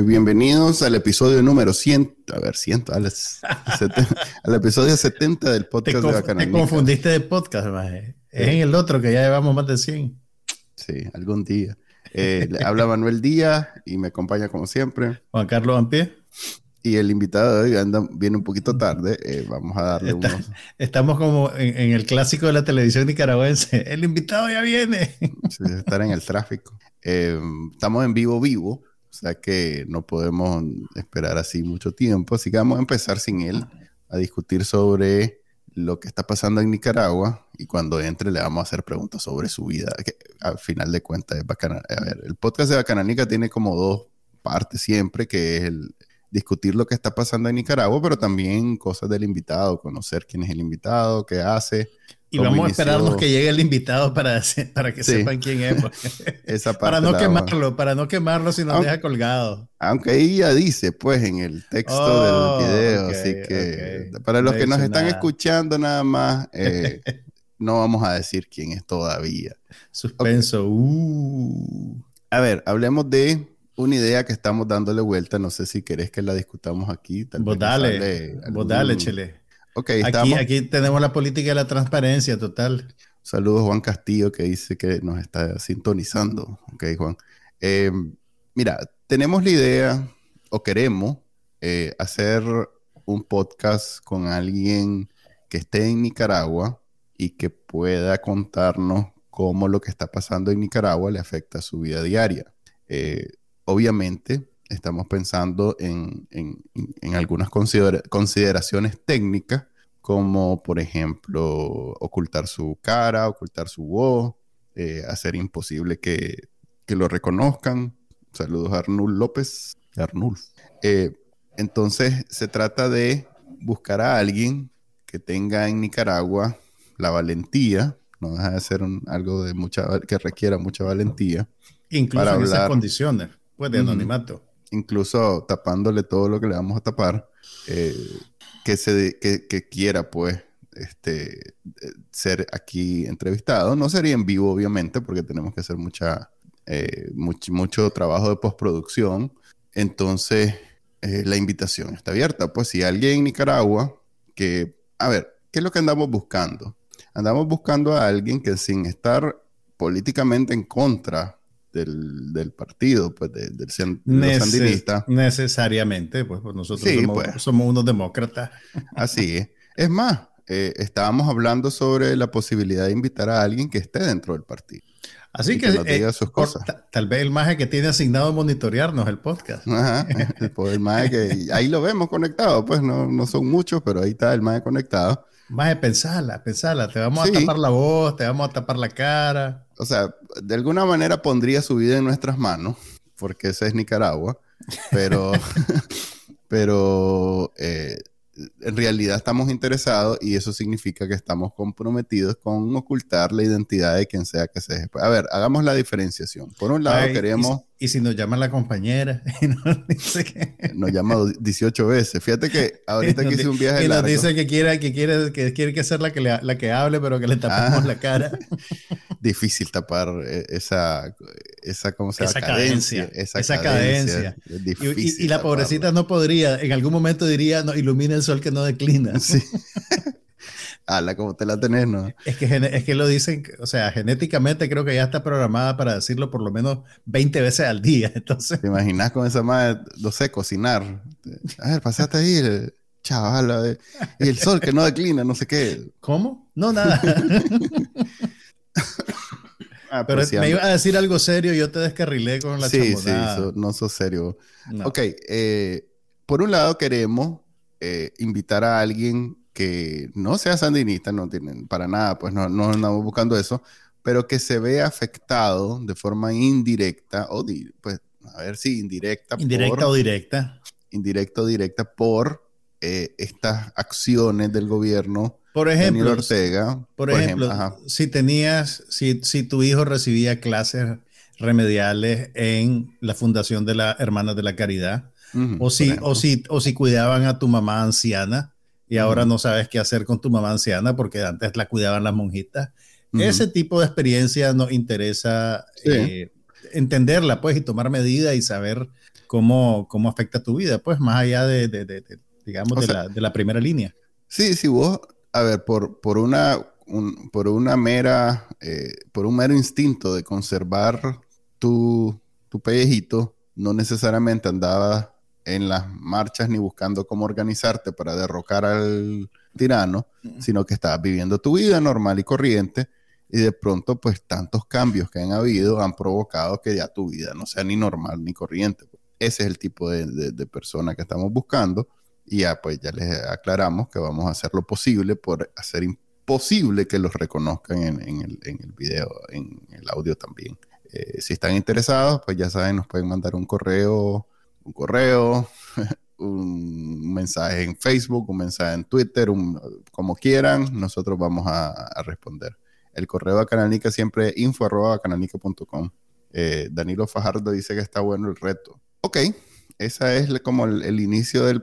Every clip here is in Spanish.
Bienvenidos al episodio número 100, a ver, 100, al, al episodio 70 del podcast de Bacanal. Te confundiste de podcast, maje. Es en el otro que ya llevamos más de 100. Sí, algún día. Eh, le habla Manuel Díaz y me acompaña como siempre. Juan Carlos Ampie. Y el invitado de hoy anda, viene un poquito tarde. Eh, vamos a darle Está, unos. Estamos como en, en, el clásico de la televisión nicaragüense. El invitado ya viene. Sí, estar en el tráfico. Eh, estamos en vivo, vivo. O sea que no podemos esperar así mucho tiempo. Así que vamos a empezar sin él a discutir sobre lo que está pasando en Nicaragua. Y cuando entre le vamos a hacer preguntas sobre su vida. Que al final de cuentas es bacana. A ver, el podcast de Bacananica tiene como dos partes siempre, que es el discutir lo que está pasando en Nicaragua, pero también cosas del invitado, conocer quién es el invitado, qué hace. Y vamos inició... a esperarnos que llegue el invitado para, para que sí. sepan quién es. Esa para no quemarlo, vamos. para no quemarlo si nos aunque, deja colgado. Aunque ahí ya dice, pues, en el texto oh, del video. Okay, así que okay. para los no que nos están nada. escuchando nada más, eh, no vamos a decir quién es todavía. Suspenso. Okay. Uh. A ver, hablemos de una idea que estamos dándole vuelta. No sé si querés que la discutamos aquí. Tal vos dale, vos dale, Chele. Ok, estamos... aquí, aquí tenemos la política de la transparencia total. Saludos Juan Castillo que dice que nos está sintonizando. Ok, Juan. Eh, mira, tenemos la idea o queremos eh, hacer un podcast con alguien que esté en Nicaragua y que pueda contarnos cómo lo que está pasando en Nicaragua le afecta a su vida diaria. Eh, obviamente estamos pensando en, en, en algunas considera consideraciones técnicas, como por ejemplo ocultar su cara, ocultar su voz, eh, hacer imposible que, que, lo reconozcan. Saludos a Arnul López. Arnulf. Eh, entonces se trata de buscar a alguien que tenga en Nicaragua la valentía, no deja de ser un, algo de mucha, que requiera mucha valentía. Incluso para en hablar, esas condiciones, pues de anonimato. Mm, incluso tapándole todo lo que le vamos a tapar, eh, que, se, que, quiera pues este, ser aquí entrevistado. No sería en vivo, obviamente, porque tenemos que hacer mucha, eh, mucho, trabajo de postproducción. Entonces, eh, la invitación está abierta. Pues si alguien en Nicaragua que, a ver, ¿qué es lo que andamos buscando? Andamos buscando a alguien que sin estar políticamente en contra del, del, partido, pues de, del de Neces sandinista. Necesariamente, pues, pues nosotros sí, somos, pues. somos, unos demócratas. Así es. Es más, eh, estábamos hablando sobre la posibilidad de invitar a alguien que esté dentro del partido. Así que, que nos diga eh, sus cosas. Tal vez el maje que tiene asignado monitorearnos el podcast. Ajá, el, el maje que ahí lo vemos conectado, pues no, no son muchos, pero ahí está el maje conectado. Maje, pensala, pensala, te vamos sí. a tapar la voz, te vamos a tapar la cara. O sea, de alguna manera pondría su vida en nuestras manos, porque esa es Nicaragua, pero, pero eh, en realidad estamos interesados y eso significa que estamos comprometidos con ocultar la identidad de quien sea que sea. A ver, hagamos la diferenciación. Por un lado, Ay, queremos... Y, y, si nos llama la compañera y nos dice que... Nos llama 18 veces. Fíjate que ahorita que hice un viaje Y largo... nos dice que quiere que, quiere, que, quiere que ser la que, le, la que hable, pero que le tapemos ah, la cara. Difícil tapar eh, esa... Esa, ¿cómo se llama? Esa cadencia. Esa, esa cadencia. cadencia. Y, y, la pobrecita no podría, en algún momento diría, no, ilumina el sol que no declina. Sí. Ala, como te la tenés, ¿no? Es que, es que lo dicen, o sea, genéticamente creo que ya está programada para decirlo por lo menos 20 veces al día. Entonces... ¿Te imaginas con esa madre, no sé, cocinar? A ver, pasaste ahí, el chaval, y el sol que no declina, no sé qué. ¿Cómo? No, nada. ah, pero, me iba a decir algo serio yo te descarrilé con la Sí, sí, so, no sos serio. No. Ok, eh, por un lado queremos eh, invitar a alguien que no sea sandinista, no tienen para nada, pues no, no andamos buscando eso, pero que se vea afectado de forma indirecta, o di, pues, a ver si indirecta. Indirecta por, o directa. indirecta o directa por eh, estas acciones del gobierno. Por ejemplo, Daniel Ortega. Por, ejemplo, si tenías, si, si tu hijo recibía clases remediales en la Fundación de las Hermanas de la Caridad, o, si, o, si, o si cuidaban a tu mamá anciana y ahora no sabes qué hacer con tu mamá anciana porque antes la cuidaban las monjitas. Ese tipo de experiencia nos interesa eh, entenderla, pues, y tomar medidas y saber cómo, cómo afecta tu vida, pues, más allá de, de, de, digamos, de, la, de, la, primera línea. Sí, sí, vos, a ver, por, por una, por una mera, eh, por un mero instinto de conservar tu, tu pellejito, no necesariamente andaba en las marchas ni buscando cómo organizarte para derrocar al tirano, sino que estabas viviendo tu vida normal y corriente y de pronto pues tantos cambios que han habido han provocado que ya tu vida no sea ni normal ni corriente. Ese es el tipo de, de, persona que estamos buscando y ya pues ya les aclaramos que vamos a hacer lo posible por hacer imposible que los reconozcan en, en, el, en el, video, en el audio también. Eh, si están interesados, pues ya saben, nos pueden mandar un correo un correo, un mensaje en Facebook, un mensaje en Twitter, como quieran, nosotros vamos a, responder. El correo a Canalnica siempre info arroba canalnica.com. Eh, Danilo Fajardo dice que está bueno el reto. Ok, esa es como el, inicio del,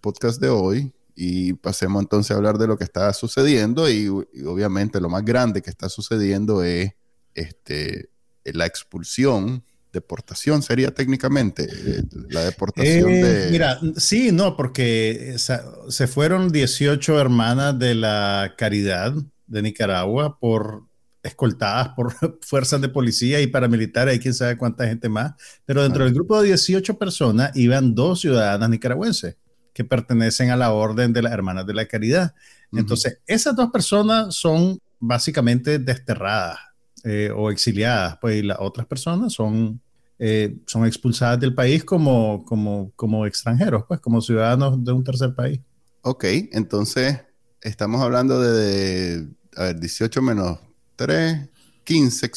podcast de hoy y pasemos entonces a hablar de lo que está sucediendo y, y obviamente lo más grande que está sucediendo es este, la expulsión deportación sería técnicamente eh, la deportación eh, de... Mira, sí, no, porque se fueron 18 hermanas de la Caridad de Nicaragua por escoltadas por fuerzas de policía y paramilitares y quién sabe cuánta gente más, pero dentro del grupo de 18 personas iban dos ciudadanas nicaragüenses que pertenecen a la orden de las hermanas de la caridad. Entonces, esas dos personas son básicamente desterradas eh, o exiliadas, pues y las otras personas son eh, son expulsadas del país como, como, como extranjeros, pues como ciudadanos de un tercer país. Ok, entonces estamos hablando de, a ver, 18 menos 3, 15.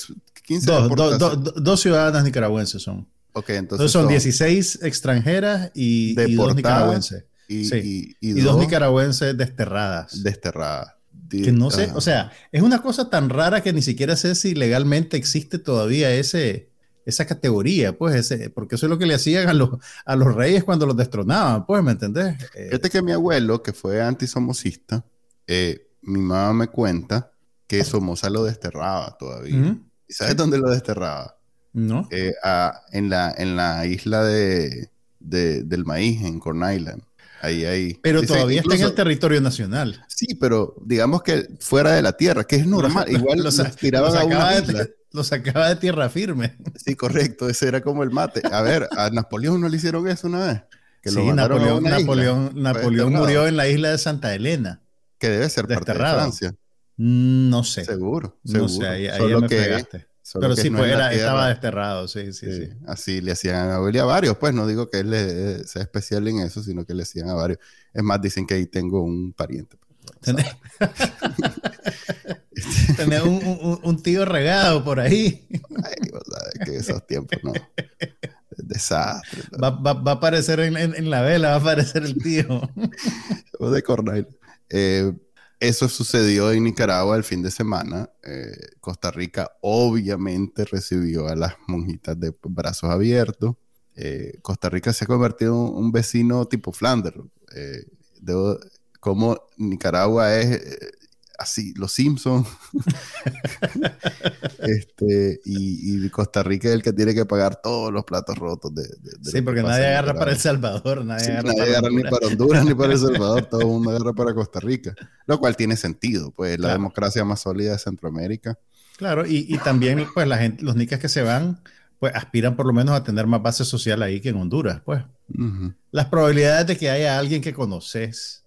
15 dos, ciudadanas nicaragüenses son. Ok, entonces, son, 16 extranjeras y, dos nicaragüenses. Y, y, dos, nicaragüenses desterradas. Desterradas. Que no sé, o sea, es una cosa tan rara que ni siquiera sé si legalmente existe todavía ese, esa categoría, pues, ese, porque eso es lo que le hacían a los, a los reyes cuando los destronaban, pues, ¿me entendés? Este que mi abuelo, que fue antisomocista, eh, mi mamá me cuenta que Somoza lo desterraba todavía. ¿Y sabes dónde lo desterraba? No. Eh, en, la, en la isla de, del maíz, en Corn Island. Ahí, ahí. Pero todavía está en el territorio nacional. Sí, pero digamos que fuera de la tierra, que es normal. Igual los, tiraban a una isla lo sacaba de tierra firme. Sí, correcto, ese era como el mate. A ver, a Napoleón no le hicieron eso una vez. Que sí, Napoleón, Napoleón, Napoleón murió en la isla de Santa Elena. Que debe ser parte de Francia. Mm, no sé. Seguro, seguro. No sé, ahí, ahí me que, Pero sí, pues era, estaba desterrado, sí, sí, sí, Así le hacían a a varios, pues no digo que él sea especial en eso, sino que le hacían a varios. Es más, dicen que ahí tengo un pariente. Tener un, un, tío regado por ahí. Ay, vos sabes que esos tiempos no. Desastre. Va, va, va, a aparecer en, en, la vela, va a aparecer el tío. de Cornell. Eh, eso sucedió en Nicaragua el fin de semana. Eh, Costa Rica obviamente recibió a las monjitas de brazos abiertos. Eh, Costa Rica se ha convertido en un vecino tipo Flanders. debo, como Nicaragua es así, los Simpsons. este, y, Costa Rica es el que tiene que pagar todos los platos rotos. De, sí, porque nadie agarra para El Salvador, nadie agarra, ni para Honduras ni para El Salvador, todo el mundo agarra para Costa Rica. Lo cual tiene sentido, pues la democracia más sólida de Centroamérica. Claro, y, y, también pues la gente, los nicas que se van, pues aspiran por lo menos a tener más base social ahí que en Honduras, pues. Las probabilidades de que haya alguien que conoces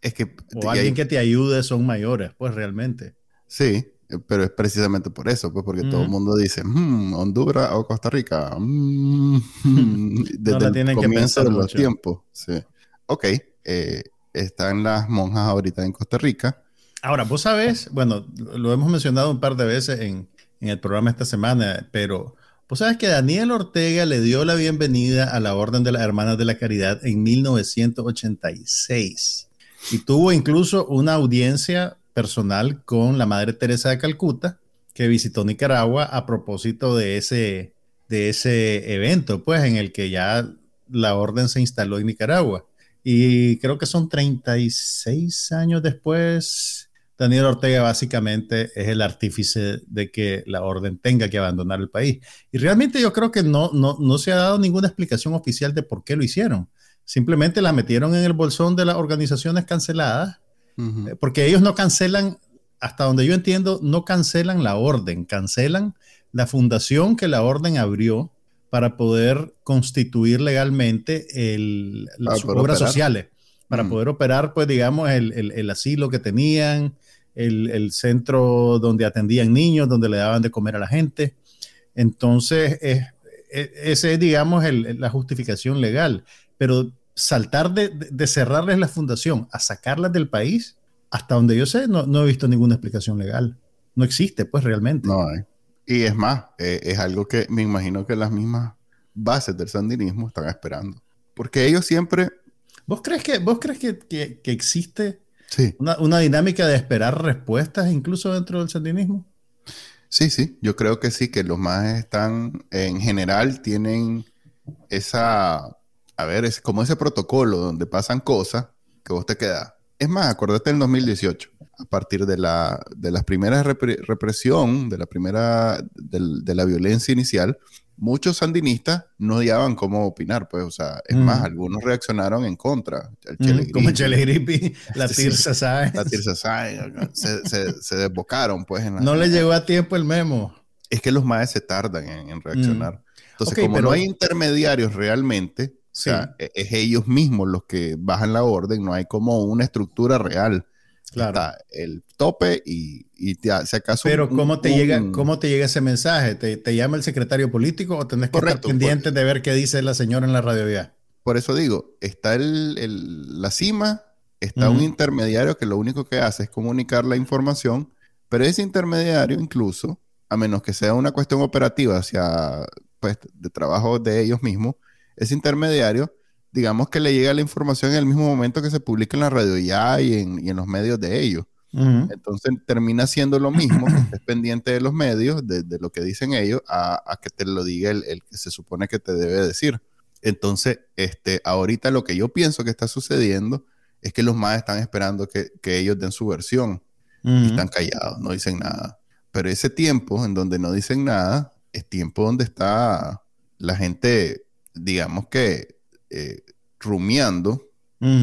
es que... O alguien que te ayude son mayores, pues realmente. Sí, pero es precisamente por eso, pues porque todo el mundo dice, hmm, Honduras o Costa Rica, mm, desde el comienzo de los tiempos. Sí. Ok, eh, están las monjas ahorita en Costa Rica. Ahora, vos sabes, bueno, lo hemos mencionado un par de veces en, en el programa esta semana, pero Pues sabes que Daniel Ortega le dio la bienvenida a la Orden de las Hermanas de la Caridad en 1986 y tuvo incluso una audiencia personal con la Madre Teresa de Calcuta que visitó Nicaragua a propósito de ese, de ese evento, pues en el que ya la orden se instaló en Nicaragua. Y creo que son 36 años después, Daniel Ortega básicamente es el artífice de que la orden tenga que abandonar el país. Y realmente yo creo que no, no, se ha dado ninguna explicación oficial de por qué lo hicieron. Simplemente la metieron en el bolsón de las organizaciones canceladas, eh, porque ellos no cancelan, hasta donde yo entiendo, no cancelan la orden, cancelan la fundación que la orden abrió para poder constituir legalmente las obras sociales, para poder operar, pues digamos, el, el asilo que tenían, el, centro donde atendían niños, donde le daban de comer a la gente. Entonces, es, esa es, digamos, la justificación legal. Pero saltar de, cerrarles la fundación a sacarlas del país, hasta donde yo sé, no, he visto ninguna explicación legal. No existe, pues, realmente. No hay. Y es más, eh, es algo que me imagino que las mismas bases del sandinismo están esperando. Porque ellos siempre... ¿Vos crees que, vos crees que, que existe Sí. Una, dinámica de esperar respuestas incluso dentro del sandinismo. Sí, sí, yo creo que sí, que los más están, en general, tienen esa, a ver, es como ese protocolo donde pasan cosas que vos te quedas. Es más, acuérdate del 2018, a partir de la, de las primeras represión, de la primera, de la violencia inicial, muchos sandinistas no odiaban cómo opinar, pues, o sea, es más, mm. algunos reaccionaron en contra. El mm, como Chele Gripi, la Tirsa Sáenz. La Tirsa Sáenz, se, desbocaron, pues. no le llegó a tiempo el memo. Es que los maes se tardan en, reaccionar. Mm. Entonces, como no hay intermediarios realmente, o sea, e, es ellos mismos los que bajan la orden, no hay como una estructura real. Claro. el tope y, y si acaso. Pero ¿cómo te, llega, ¿cómo te llega ese mensaje? ¿Te, llama el secretario político o tenés que estar pendiente de ver qué dice la señora en la radio ya? Por eso digo, está el, la cima, está un intermediario que lo único que hace es comunicar la información, pero ese intermediario incluso, a menos que sea una cuestión operativa hacia, pues, de trabajo de ellos mismos, ese intermediario digamos que le llega la información en el mismo momento que se publica en la radio ya y en, y en los medios de ellos. Entonces termina siendo lo mismo que estés pendiente de los medios, de, de lo que dicen ellos, a, a, que te lo diga el, el, que se supone que te debe decir. Entonces, este, ahorita lo que yo pienso que está sucediendo es que los más están esperando que, que ellos den su versión y están callados, no dicen nada. Pero ese tiempo en donde no dicen nada es tiempo donde está la gente, digamos que eh, rumiando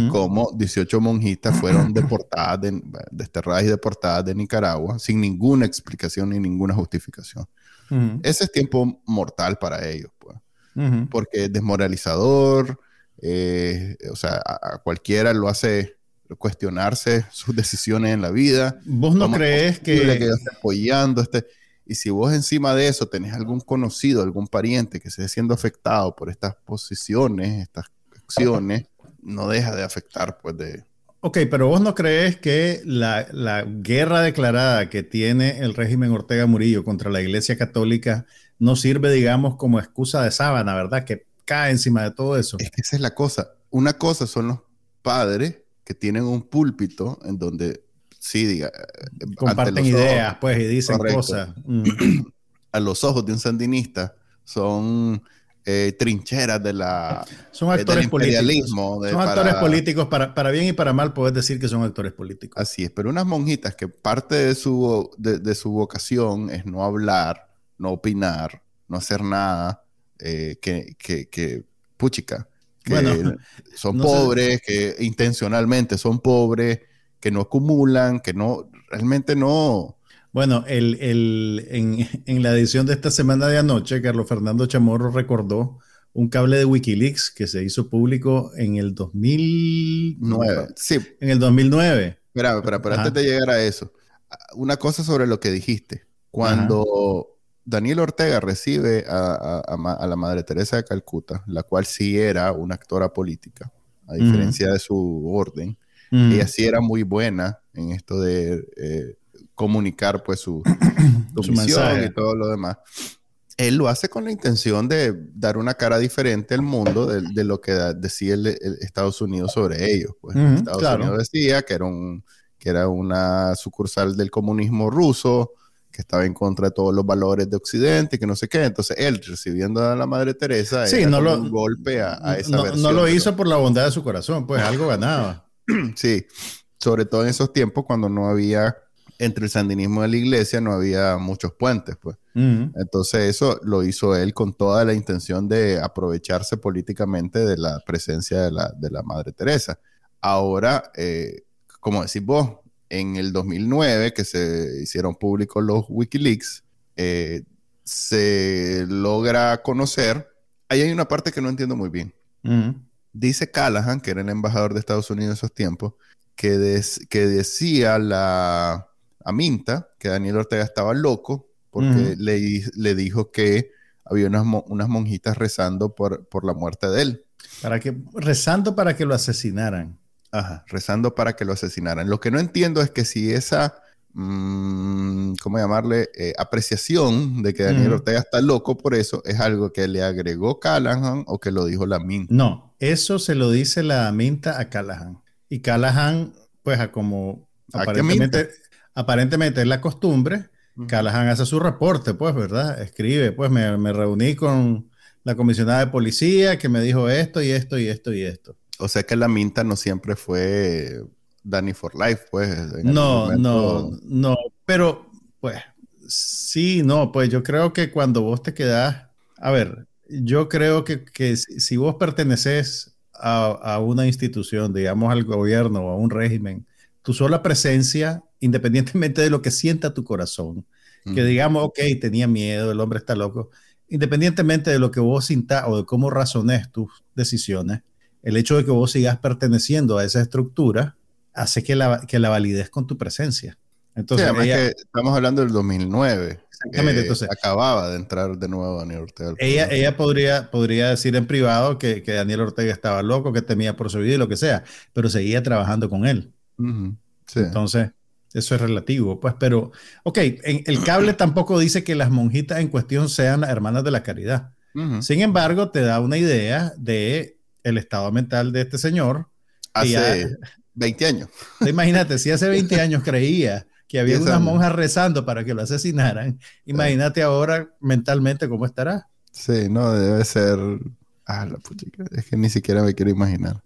como 18 monjitas fueron deportadas, desterradas y deportadas de Nicaragua sin ninguna explicación ni ninguna justificación. Ese es tiempo mortal para ellos, pues. Porque es desmoralizador, eh, o sea, a, cualquiera lo hace cuestionarse sus decisiones en la vida. ¿Vos no crees que... que apoyando este... Y si vos encima de eso tenés algún conocido, algún pariente que esté siendo afectado por estas posiciones, estas acciones, no deja de afectar, pues, de... Ok, pero vos no crees que la, guerra declarada que tiene el régimen Ortega Murillo contra la Iglesia Católica no sirve, digamos, como excusa de sábana, ¿verdad? Que cae encima de todo eso. Es que esa es la cosa. Una cosa son los padres que tienen un púlpito en donde sí, diga. Eh, Comparten ideas, pues, y dicen cosas. Mm. A los ojos de un sandinista son eh, trincheras de la, son eh, actores imperialismo. Políticos. son actores políticos, para, para, bien y para mal, puedes decir que son actores políticos. Así es, pero unas monjitas que parte de su, de, su vocación es no hablar, no opinar, no hacer nada, que, que, que, puchica, que son pobres, que intencionalmente son pobres, que no acumulan, que no, realmente no. Bueno, el, el, en, en, la edición de esta semana de anoche, Carlos Fernando Chamorro recordó un cable de Wikileaks que se hizo público en el 2009. Sí. En el 2009. Espera, espera, pero antes de llegar a eso, una cosa sobre lo que dijiste. Cuando Daniel Ortega recibe a, a, la Madre Teresa de Calcuta, la cual sí era una actora política, a diferencia de su orden, Mm. Ella sí era muy buena en esto de eh, comunicar pues su, su, misión y todo lo demás. él lo hace con la intención de dar una cara diferente al mundo de, lo que decía el, Estados Unidos sobre ellos. Pues Estados Unidos decía que era, un, que era una sucursal del comunismo ruso, que estaba en contra de todos los valores de Occidente, que no sé qué. Entonces él, recibiendo a la Madre Teresa, sí, no lo, un golpe a, esa no, versión. No lo hizo por la bondad de su corazón, pues algo ganaba. sí, sobre todo en esos tiempos cuando no había entre el sandinismo y la iglesia no había muchos puentes, pues. Entonces eso lo hizo él con toda la intención de aprovecharse políticamente de la presencia de la, de la Madre Teresa. Ahora, eh, como decís vos, en el 2009 que se hicieron públicos los Wikileaks, eh, se logra conocer, ahí hay una parte que no entiendo muy bien. Dice Callahan, que era el embajador de Estados Unidos en esos tiempos, que, que decía la, a Minta que Daniel Ortega estaba loco porque le, le, dijo que había unas, unas monjitas rezando por, por, la muerte de él. Para que, rezando para que lo asesinaran. Ajá, rezando para que lo asesinaran. Lo que no entiendo es que si esa, mm, ¿cómo llamarle? Eh, apreciación de que Daniel Ortega está loco por eso es algo que le agregó Callahan o que lo dijo la Minta. No, eso se lo dice la Minta a Callahan. Y Callahan, pues a como aparentemente aparentemente es la costumbre. Callahan hace su reporte, pues, ¿verdad? Escribe, pues me, reuní con la comisionada de policía que me dijo esto y esto y esto y esto. O sea que la minta no siempre fue Danny for Life, pues. No, no, no, pero pues sí, no, pues yo creo que cuando vos te quedás, a ver, yo creo que, si vos perteneces a, a, una institución, digamos al gobierno o a un régimen, tu sola presencia independientemente de lo que sienta tu corazón, que digamos, ok, tenía miedo, el hombre está loco, independientemente de lo que vos sintas o de cómo razones tus decisiones, el hecho de que vos sigas perteneciendo a esa estructura hace que la, que la valides con tu presencia. Entonces, estamos hablando del 2009. Exactamente, entonces. Acababa de entrar de nuevo Daniel Ortega. Ella, ella podría, podría decir en privado que, que, Daniel Ortega estaba loco, que temía por su vida y lo que sea, pero seguía trabajando con él. Entonces, eso es relativo, pues, pero, ok, en, el cable tampoco dice que las monjitas en cuestión sean las hermanas de la caridad. Sin embargo, te da una idea de el estado mental de este señor. Hace 20 años. Imagínate, si hace 20 años creía que había unas monjas rezando para que lo asesinaran, imagínate ahora mentalmente cómo estará. Sí, no, debe ser... Ah, la puchica, es que ni siquiera me quiero imaginar.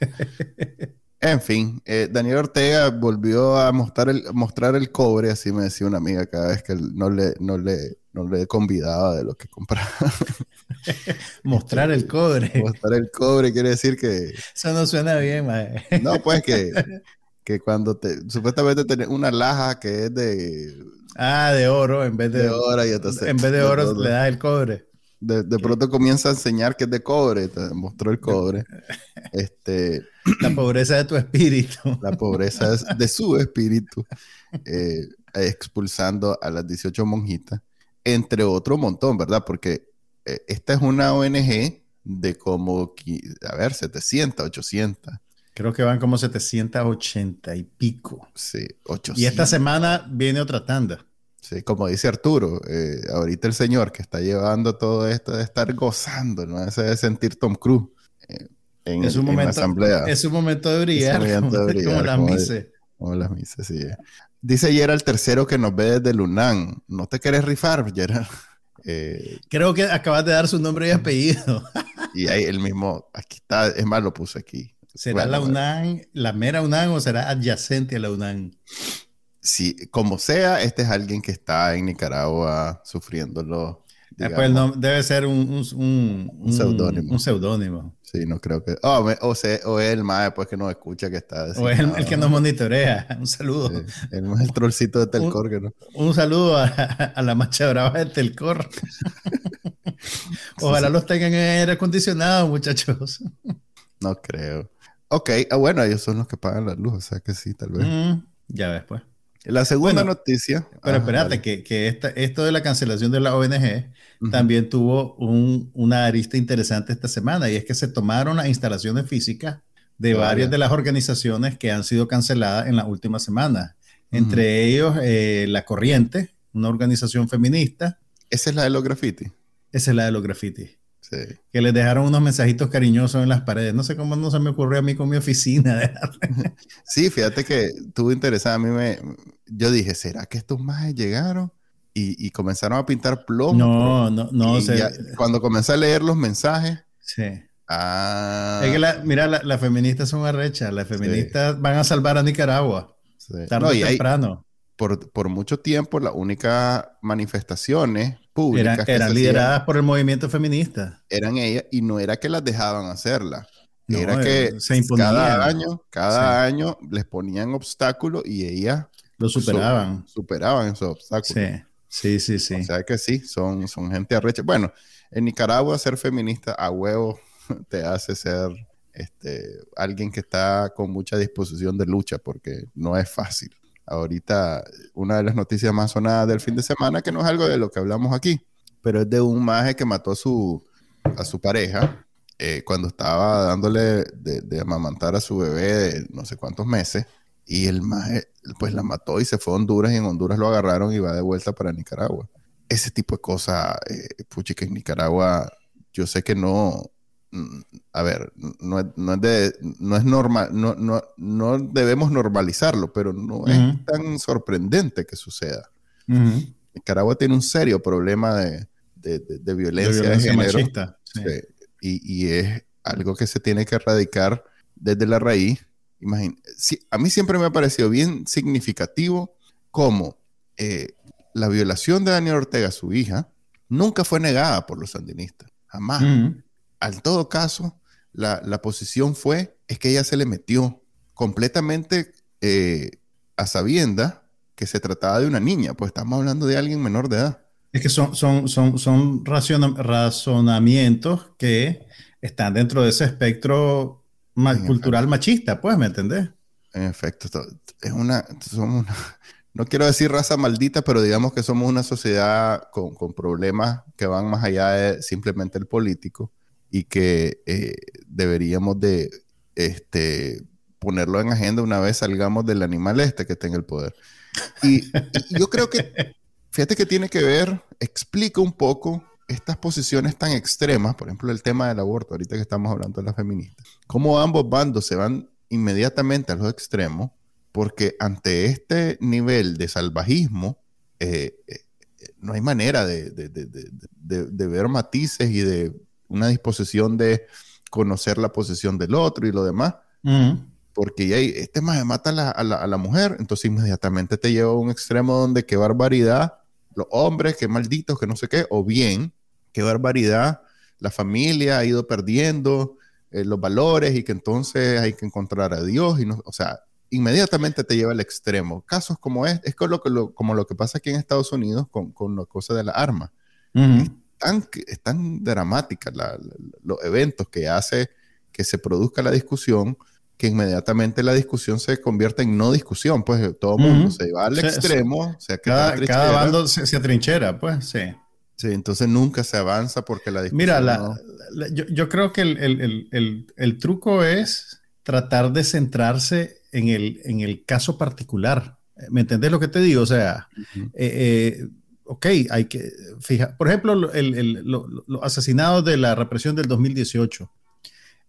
En fin, eh, Daniel Ortega volvió a mostrar el, mostrar el cobre, así me decía una amiga cada vez que no le, no le, no le convidaba de lo que compraba. mostrar el cobre. Mostrar el cobre quiere decir que... Eso no suena bien, mae. No, pues que, que cuando te... Supuestamente tenés una laja que es de... Ah, de oro en vez de... de oro y entonces, en vez de oro le das el cobre. De, de pronto comienza a enseñar que es de cobre, te mostró el cobre. Este, la pobreza de tu espíritu. La pobreza de su espíritu, eh, expulsando a las 18 monjitas, entre otro montón, ¿verdad? Porque esta es una ONG de como, a ver, 700, 800. Creo que van como 780 y pico. Sí, 800. Y esta semana viene otra tanda. Sí, como dice Arturo, eh, ahorita el señor que está llevando todo esto de estar gozando, ¿no? Ese de sentir Tom Cruise en, es un momento, la asamblea. Es un momento de brillar, como, las mises. Como las mises, sí. Dice Gerald tercero que nos ve desde Lunán. ¿No te quieres rifar, Gerald? Eh, Creo que acabas de dar su nombre y apellido. y ahí el mismo, aquí está, es más, lo puse aquí. ¿Será la UNAM, la mera UNAM o será adyacente a la UNAM? Sí, como sea, este es alguien que está en Nicaragua sufriéndolo. Eh, pues no, debe ser un, un, un, seudónimo. Un seudónimo. Sí, no creo que. Oh, o, sea, o es el más después que nos escucha que está. O es el, que nos monitorea. Un saludo. el, el trollcito de Telcor. que no. un saludo a, a, la macha brava de Telcor. Ojalá los tengan en aire acondicionado, muchachos. no creo. Ok, ah, bueno, ellos son los que pagan la luz, o sea que sí, tal vez. Mm, ya ves, pues. La segunda noticia. Pero espérate, que, que esta, esto de la cancelación de la ONG también tuvo un, una arista interesante esta semana y es que se tomaron las instalaciones físicas de varias de las organizaciones que han sido canceladas en las últimas semanas. Entre ellos, eh, La Corriente, una organización feminista. Esa es la de los graffiti. Esa es la de los graffiti. Sí. Que les dejaron unos mensajitos cariñosos en las paredes. No sé cómo no se me ocurrió a mí con mi oficina. sí, fíjate que estuvo interesada. A mí me. Yo dije, ¿será que estos más llegaron? Y, comenzaron a pintar plomo. No, no, no. cuando comencé a leer los mensajes. Sí. Ah. Es que la, mira, las feministas son arrechas. Las feministas van a salvar a Nicaragua. Sí. Tarde o temprano. Por, por, mucho tiempo, las únicas manifestaciones públicas. eran lideradas por el movimiento feminista. Eran ellas, y no era que las dejaban hacerla. era que eh, se cada año, cada año les ponían obstáculos y ellas lo superaban. superaban esos obstáculos. Sí. Sí, sí, sí. O sea que sí, son, son gente arrecha. Bueno, en Nicaragua ser feminista a huevo te hace ser este, alguien que está con mucha disposición de lucha, porque no es fácil. Ahorita, una de las noticias más sonadas del fin de semana, que no es algo de lo que hablamos aquí, pero es de un maje que mató a su, a su pareja eh, cuando estaba dándole de, amamantar a su bebé de no sé cuántos meses. Y el maje, pues la mató y se fue a Honduras y en Honduras lo agarraron y va de vuelta para Nicaragua. Ese tipo de cosas, eh, puchi, que en Nicaragua yo sé que no, a ver, no, es, de, no es normal, no, no, no debemos normalizarlo, pero no es tan sorprendente que suceda. Nicaragua tiene un serio problema de, de, violencia de, género. Machista, y, y, es algo que se tiene que erradicar desde la raíz a mí siempre me ha parecido bien significativo cómo eh, la violación de Daniel Ortega, su hija, nunca fue negada por los sandinistas. Jamás. Al todo caso, la, posición fue, es que ella se le metió completamente eh, a sabienda que se trataba de una niña, pues estamos hablando de alguien menor de edad. Es que son, son, son, son razonamientos que están dentro de ese espectro cultural machista, pues, ¿me entendés? En efecto, es una, somos no quiero decir raza maldita, pero digamos que somos una sociedad con, problemas que van más allá de simplemente el político y que eh, deberíamos de este, ponerlo en agenda una vez salgamos del animal este que tenga el poder. Y, y yo creo que, fíjate que tiene que ver, explica un poco estas posiciones tan extremas, por ejemplo, el tema del aborto, ahorita que estamos hablando de las feministas, cómo ambos bandos se van inmediatamente a los extremos, porque ante este nivel de salvajismo, eh, eh, no hay manera de, ver matices y de una disposición de conocer la posición del otro y lo demás. Porque ya este más mata a la, a la, mujer, entonces inmediatamente te lleva a un extremo donde qué barbaridad, los hombres, qué malditos, que no sé qué, o bien, qué barbaridad, la familia ha ido perdiendo eh, los valores y que entonces hay que encontrar a Dios, y no, o sea, inmediatamente te lleva al extremo. Casos como es, es como lo, que, como lo que pasa aquí en Estados Unidos con, con la cosa de la arma. Tan, es, tan, dramática los eventos que hace que se produzca la discusión que inmediatamente la discusión se convierte en no discusión, pues todo el mundo se va al extremo, sea, cada, cada, bando se, atrinchera, pues sí. Sí, entonces nunca se avanza porque la discusión... Mira, yo, creo que el, truco es tratar de centrarse en el, en el caso particular. ¿Me entendés lo que te digo? O sea, eh, eh, ok, hay que fijar, por ejemplo, los asesinados de la represión del 2018.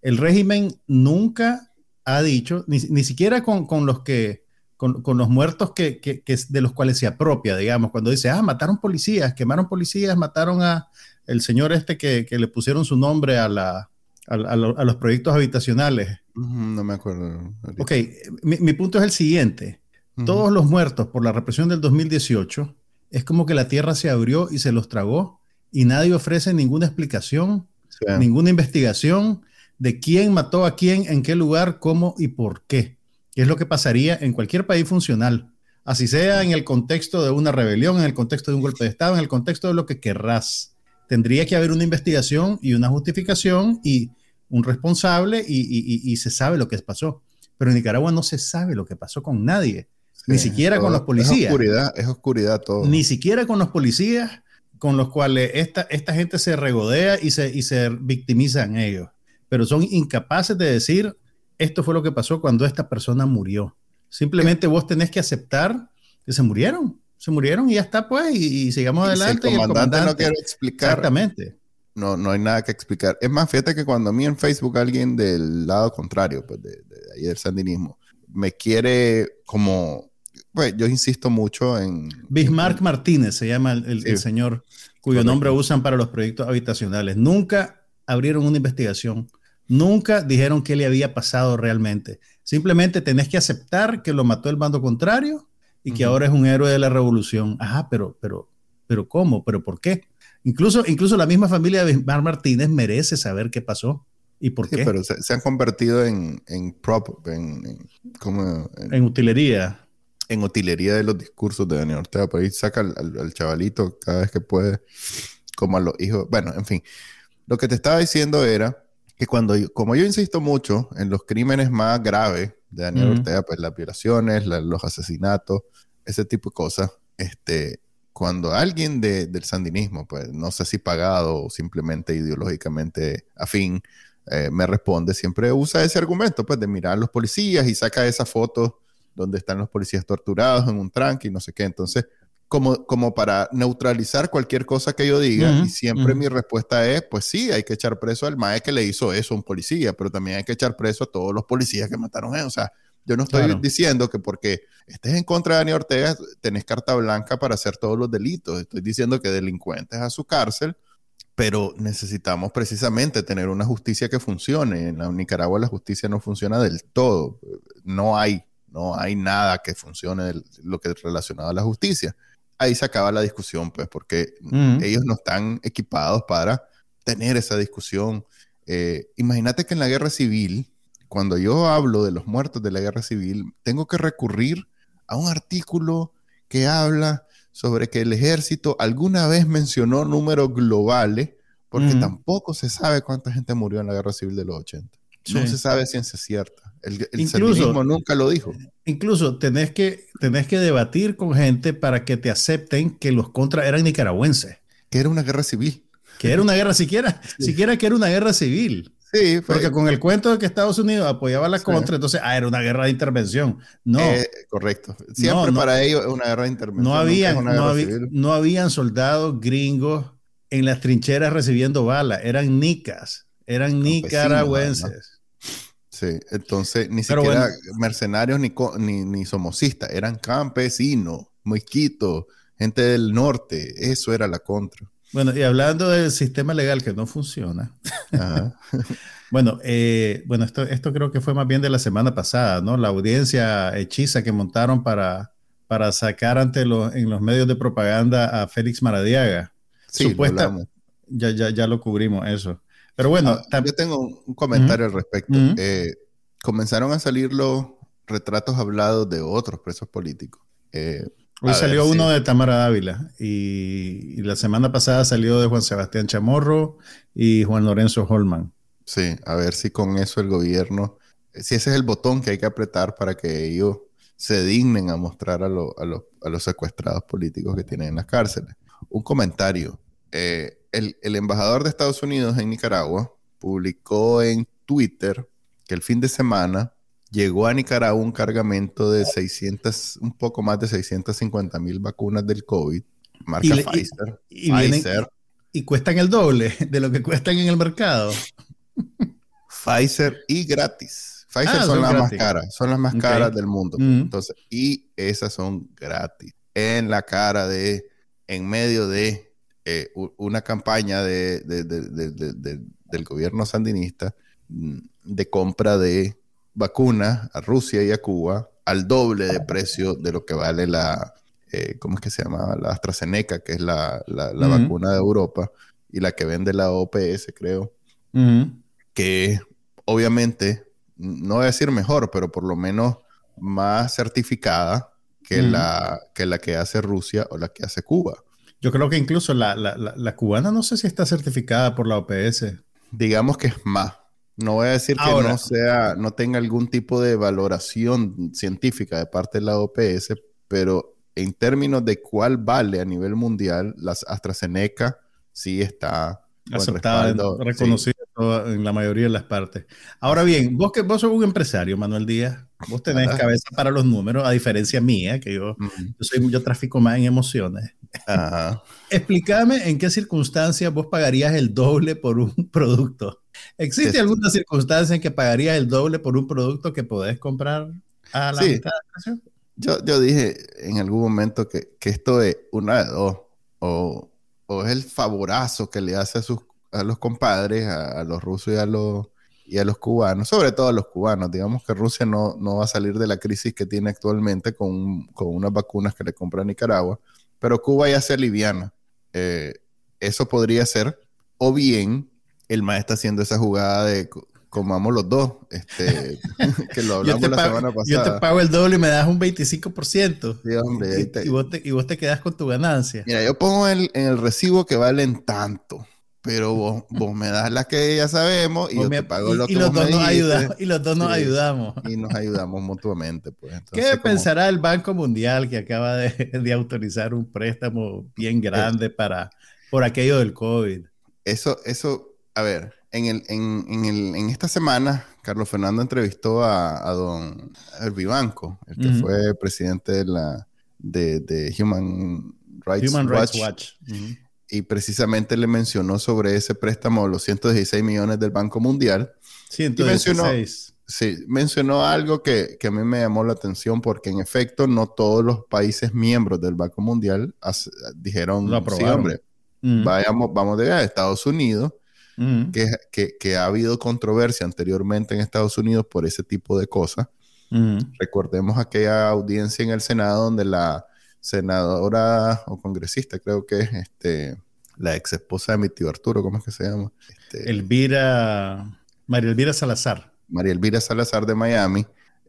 El régimen nunca ha dicho, ni, siquiera con, los que, con, los muertos que, que, de los cuales se apropia, digamos, cuando dice, ah, mataron policías, quemaron policías, mataron a el señor este que, le pusieron su nombre a, la, a, los proyectos habitacionales. No me acuerdo. Ok, mi, punto es el siguiente. Todos los muertos por la represión del 2018 es como que la tierra se abrió y se los tragó y nadie ofrece ninguna explicación, ninguna investigación, de quién mató a quién, en qué lugar, cómo y por qué. ¿Qué es lo que pasaría en cualquier país funcional? Así sea en el contexto de una rebelión, en el contexto de un golpe de Estado, en el contexto de lo que querrás. Tendría que haber una investigación y una justificación y un responsable y, se sabe lo que pasó. Pero en Nicaragua no se sabe lo que pasó con nadie, ni siquiera con los policías. Es oscuridad, es oscuridad todo. Ni siquiera con los policías con los cuales esta, esta gente se regodea y se, y se victimizan ellos pero son incapaces de decir, esto fue lo que pasó cuando esta persona murió. Simplemente vos tenés que aceptar que se murieron. Se murieron y ya está, pues, y, sigamos adelante. el comandante, no quiere explicar. Exactamente. No, no hay nada que explicar. Es más, fíjate que cuando a mí en Facebook alguien del lado contrario, pues de, de ahí del sandinismo, me quiere como, pues yo insisto mucho en... Bismarck Martínez se llama el, señor cuyo nombre usan para los proyectos habitacionales. Nunca abrieron una investigación, nunca dijeron qué le había pasado realmente. Simplemente tenés que aceptar que lo mató el bando contrario y que ahora es un héroe de la revolución. Ajá, pero, pero, pero ¿cómo? ¿Pero por qué? Incluso, incluso la misma familia de Bismarck Martínez merece saber qué pasó. ¿Y por qué? Pero se, han convertido en, en prop, en, como, en, utilería. En utilería de los discursos de Daniel Ortega. Por ahí saca al, chavalito cada vez que puede, como a los hijos. Bueno, en fin. Lo que te estaba diciendo era que cuando, como yo insisto mucho en los crímenes más graves de Daniel Ortega, pues las violaciones, los asesinatos, ese tipo de cosas, este, cuando alguien del sandinismo, pues no sé si pagado o simplemente ideológicamente afín, eh, me responde, siempre usa ese argumento, pues de mirar a los policías y saca esa foto donde están los policías torturados en un tranque y no sé qué. Entonces, como, como para neutralizar cualquier cosa que yo diga, y siempre mi respuesta es, pues sí, hay que echar preso al mae que le hizo eso a un policía, pero también hay que echar preso a todos los policías que mataron a él. O sea, yo no estoy diciendo que porque estés en contra de Dani Ortega tenés carta blanca para hacer todos los delitos. Estoy diciendo que delincuentes a su cárcel pero necesitamos precisamente tener una justicia que funcione. En la Nicaragua la justicia no funciona del todo. No hay, no hay nada que funcione de lo que es relacionado a la justicia. Ahí se acaba la discusión, pues, porque ellos no están equipados para tener esa discusión. Eh, imagínate que en la guerra civil, cuando yo hablo de los muertos de la guerra civil, tengo que recurrir a un artículo que habla sobre que el ejército alguna vez mencionó números globales, porque tampoco se sabe cuánta gente murió en la guerra civil de los 80. No se sabe ciencia cierta. El, el incluso, nunca lo dijo. Incluso tenés que, tenés que debatir con gente para que te acepten que los contras eran nicaragüenses. Que era una guerra civil. Que era una guerra siquiera, siquiera que era una guerra civil. Sí, porque con el cuento de que Estados Unidos apoyaba la contra, entonces ah, era una guerra de intervención. No. Eh, correcto. Siempre para ellos es una guerra de intervención. No, habían, no, habían soldados gringos en las trincheras recibiendo balas, eran nicas, eran nicaragüenses. Sí, entonces ni siquiera mercenarios ni, ni, ni somocistas, eran campesinos, mosquitos, gente del norte, eso era la contra. Bueno, y hablando del sistema legal que no funciona. bueno, eh, bueno esto, esto creo que fue más bien de la semana pasada, ¿no? La audiencia hechiza que montaron para, para sacar ante los, en los medios de propaganda a Félix Maradiaga. Sí, Supuesta, ya, ya, ya lo cubrimos eso. Pero bueno, ah, yo tengo un comentario al respecto. Eh, comenzaron a salir los retratos hablados de otros presos políticos. Eh, Hoy salió uno de Tamara Dávila y, la semana pasada salió de Juan Sebastián Chamorro y Juan Lorenzo Holman. Sí, a ver si con eso el gobierno, si ese es el botón que hay que apretar para que ellos se dignen a mostrar a, los secuestrados políticos que tienen en las cárceles. Un comentario. Eh, el, el embajador de Estados Unidos en Nicaragua publicó en Twitter que el fin de semana llegó a Nicaragua un cargamento de 600, un poco más de 650 mil vacunas del COVID, marca Pfizer. Y, y, cuestan el doble de lo que cuestan en el mercado. Pfizer y gratis. Pfizer ah, son, las más caras, son las más caras del mundo. Mm. Entonces, y esas son gratis. En la cara de, en medio de eh, una campaña de, del gobierno sandinista mm, de compra de vacunas a Rusia y a Cuba al doble de precio de lo que vale la, eh, ¿cómo es que se llama? La AstraZeneca, que es la, vacuna de Europa, y la que vende la OPS, creo, que obviamente, no voy a decir mejor, pero por lo menos más certificada que, la, que la que hace Rusia o la que hace Cuba. Yo creo que incluso la, la, cubana no sé si está certificada por la OPS. Digamos que es más. No voy a decir que no sea, no tenga algún tipo de valoración científica de parte de la OPS, pero en términos de cuál vale a nivel mundial, las AstraZeneca sí está aceptada, reconocida en la mayoría de las partes. Ahora bien, vos que vos sos un empresario, Manuel Díaz, Vos tenés cabeza para los números, a diferencia mía, que yo, yo, soy, yo trafico más en emociones. Ajá. Explícame en qué circunstancias vos pagarías el doble por un producto. ¿Existe alguna circunstancia en que pagarías el doble por un producto que podés comprar a la mitad de precio? Yo, yo dije en algún momento que, que esto es una de dos. O, o, es el favorazo que le hace a, sus, a los compadres, a, los rusos y a los, y a los cubanos, sobre todo a los cubanos. Digamos que Rusia no, no va a salir de la crisis que tiene actualmente con, con unas vacunas que le compra a Nicaragua, pero Cuba ya se liviana. Eh, eso podría ser, o bien el maestro está haciendo esa jugada de comamos los dos, este, que lo hablamos la semana pasada. Yo te pago el doble y me das un 25%. Sí, hombre. Y, te, y, vos te, y, vos te, quedas con tu ganancia. Mira, yo pongo el, en el recibo que valen tanto, pero vos, vos me das la que ya sabemos y yo te pago lo que los dos nos ayudamos, Y los dos nos ayudamos. Y nos ayudamos mutuamente. Pues. ¿Qué pensará el Banco Mundial que acaba de, de autorizar un préstamo bien grande para, por aquello del COVID? Eso, eso, a ver, en, el, en, en, el, en, esta semana, Carlos Fernando entrevistó a, a don Herbibanco, el que fue presidente de, la, de, de Human Rights Human Watch. Rights Watch. Y precisamente le mencionó sobre ese préstamo de los 116 millones del Banco Mundial. 116. Mencionó, sí, mencionó algo que, que, a mí me llamó la atención porque en efecto no todos los países miembros del Banco Mundial dijeron, sí, hombre, vayamos, vamos de a Estados Unidos que, que, ha habido controversia anteriormente en Estados Unidos por ese tipo de cosas. Recordemos aquella audiencia en el Senado donde la senadora o congresista, creo que es este, la ex esposa de mi tío Arturo, ¿cómo es que se llama? Este, Elvira, María Elvira Salazar. María Elvira Salazar de Miami,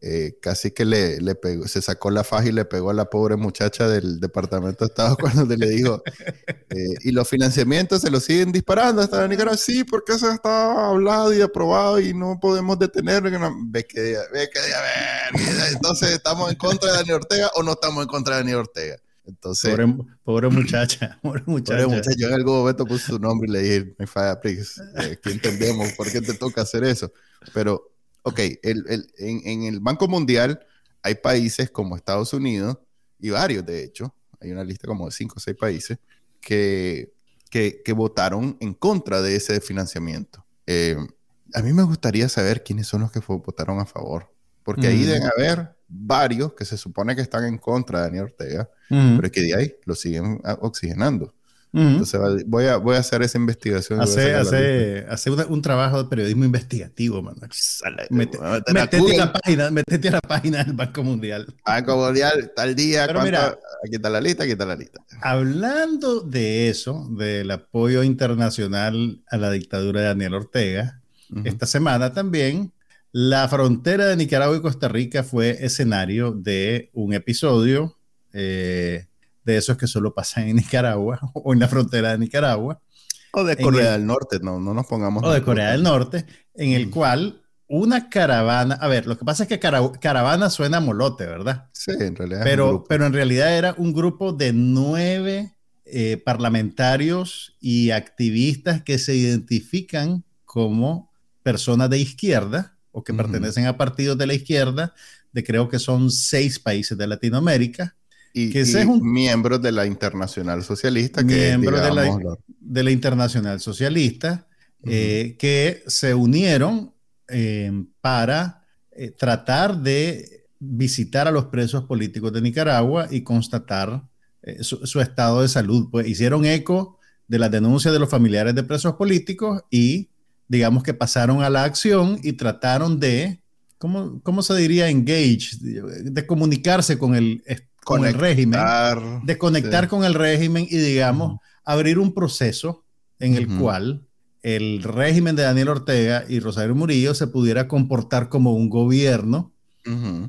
eh, casi que le, le pegó, se sacó la faja y le pegó a la pobre muchacha del Departamento de Estado cuando le dijo, eh, y los financiamientos se los siguen disparando hasta Nicaragua, sí, porque eso está hablado y aprobado y no podemos detenerlo. Ve que, ve que, a ver, entonces estamos en contra de Daniel Ortega o no estamos en contra de Daniel Ortega. Entonces, pobre, muchacha, pobre muchacha. Pobre muchacha. Yo en algún momento puse su nombre y le dije, me falla, please, eh, que entendemos por qué te toca hacer eso. Pero ok, el, el, en, en, el Banco Mundial hay países como Estados Unidos y varios, de hecho, hay una lista como de cinco o seis países que, que, que votaron en contra de ese financiamiento. Eh, a mí me gustaría saber quiénes son los que votaron a favor, porque ahí deben haber varios que se supone que están en contra de Daniel Ortega, pero que de ahí lo siguen oxigenando. Entonces voy a, voy a hacer esa investigación. Hace, hace, hace un trabajo de periodismo investigativo, mano. Mete, metete, a la página, metete a la página del Banco Mundial. Banco Mundial, tal día, Pero mira, aquí está la lista, aquí está la lista. Hablando de eso, del apoyo internacional a la dictadura de Daniel Ortega, esta semana también la frontera de Nicaragua y Costa Rica fue escenario de un episodio eh, de esos que solo pasan en Nicaragua o en la frontera de Nicaragua. O de Corea del Norte, no, no nos pongamos. O de Corea del Norte, en el cual una caravana, a ver, lo que pasa es que caravana suena molote, ¿verdad? Sí, en realidad. Pero, pero en realidad era un grupo de nueve eh, parlamentarios y activistas que se identifican como personas de izquierda o que pertenecen a partidos de la izquierda, de creo que son seis países de Latinoamérica, y, que es un miembro de la Internacional Socialista. Miembro de, la, de la Internacional Socialista, eh, que se unieron eh, para eh, tratar de visitar a los presos políticos de Nicaragua y constatar su, estado de salud. Pues hicieron eco de las denuncias de los familiares de presos políticos y digamos que pasaron a la acción y trataron de, ¿cómo, cómo se diría? Engage, de comunicarse con el con el régimen, de conectar con el régimen y, digamos, abrir un proceso en el cual el régimen de Daniel Ortega y Rosario Murillo se pudiera comportar como un gobierno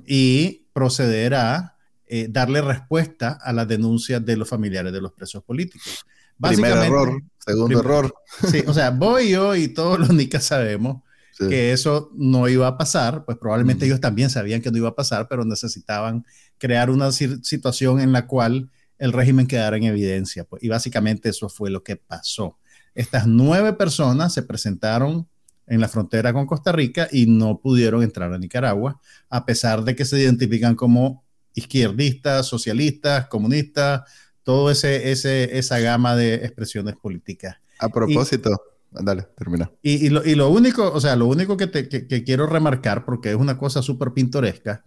y proceder a eh, darle respuesta a las denuncias de los familiares de los presos políticos. Primer error, segundo error. Sí, o sea, voy yo y todos los nicas sabemos que eso no iba a pasar, pues probablemente ellos también sabían que no iba a pasar, pero necesitaban crear una situación en la cual el régimen quedara en evidencia. Pues, y básicamente eso fue lo que pasó. Estas nueve personas se presentaron en la frontera con Costa Rica y no pudieron entrar a Nicaragua, a pesar de que se identifican como izquierdistas, socialistas, comunistas, todo ese, ese, esa gama de expresiones políticas. A propósito, dale, termina. Y, lo, único, o sea, lo único que, te, quiero remarcar, porque es una cosa súper pintoresca,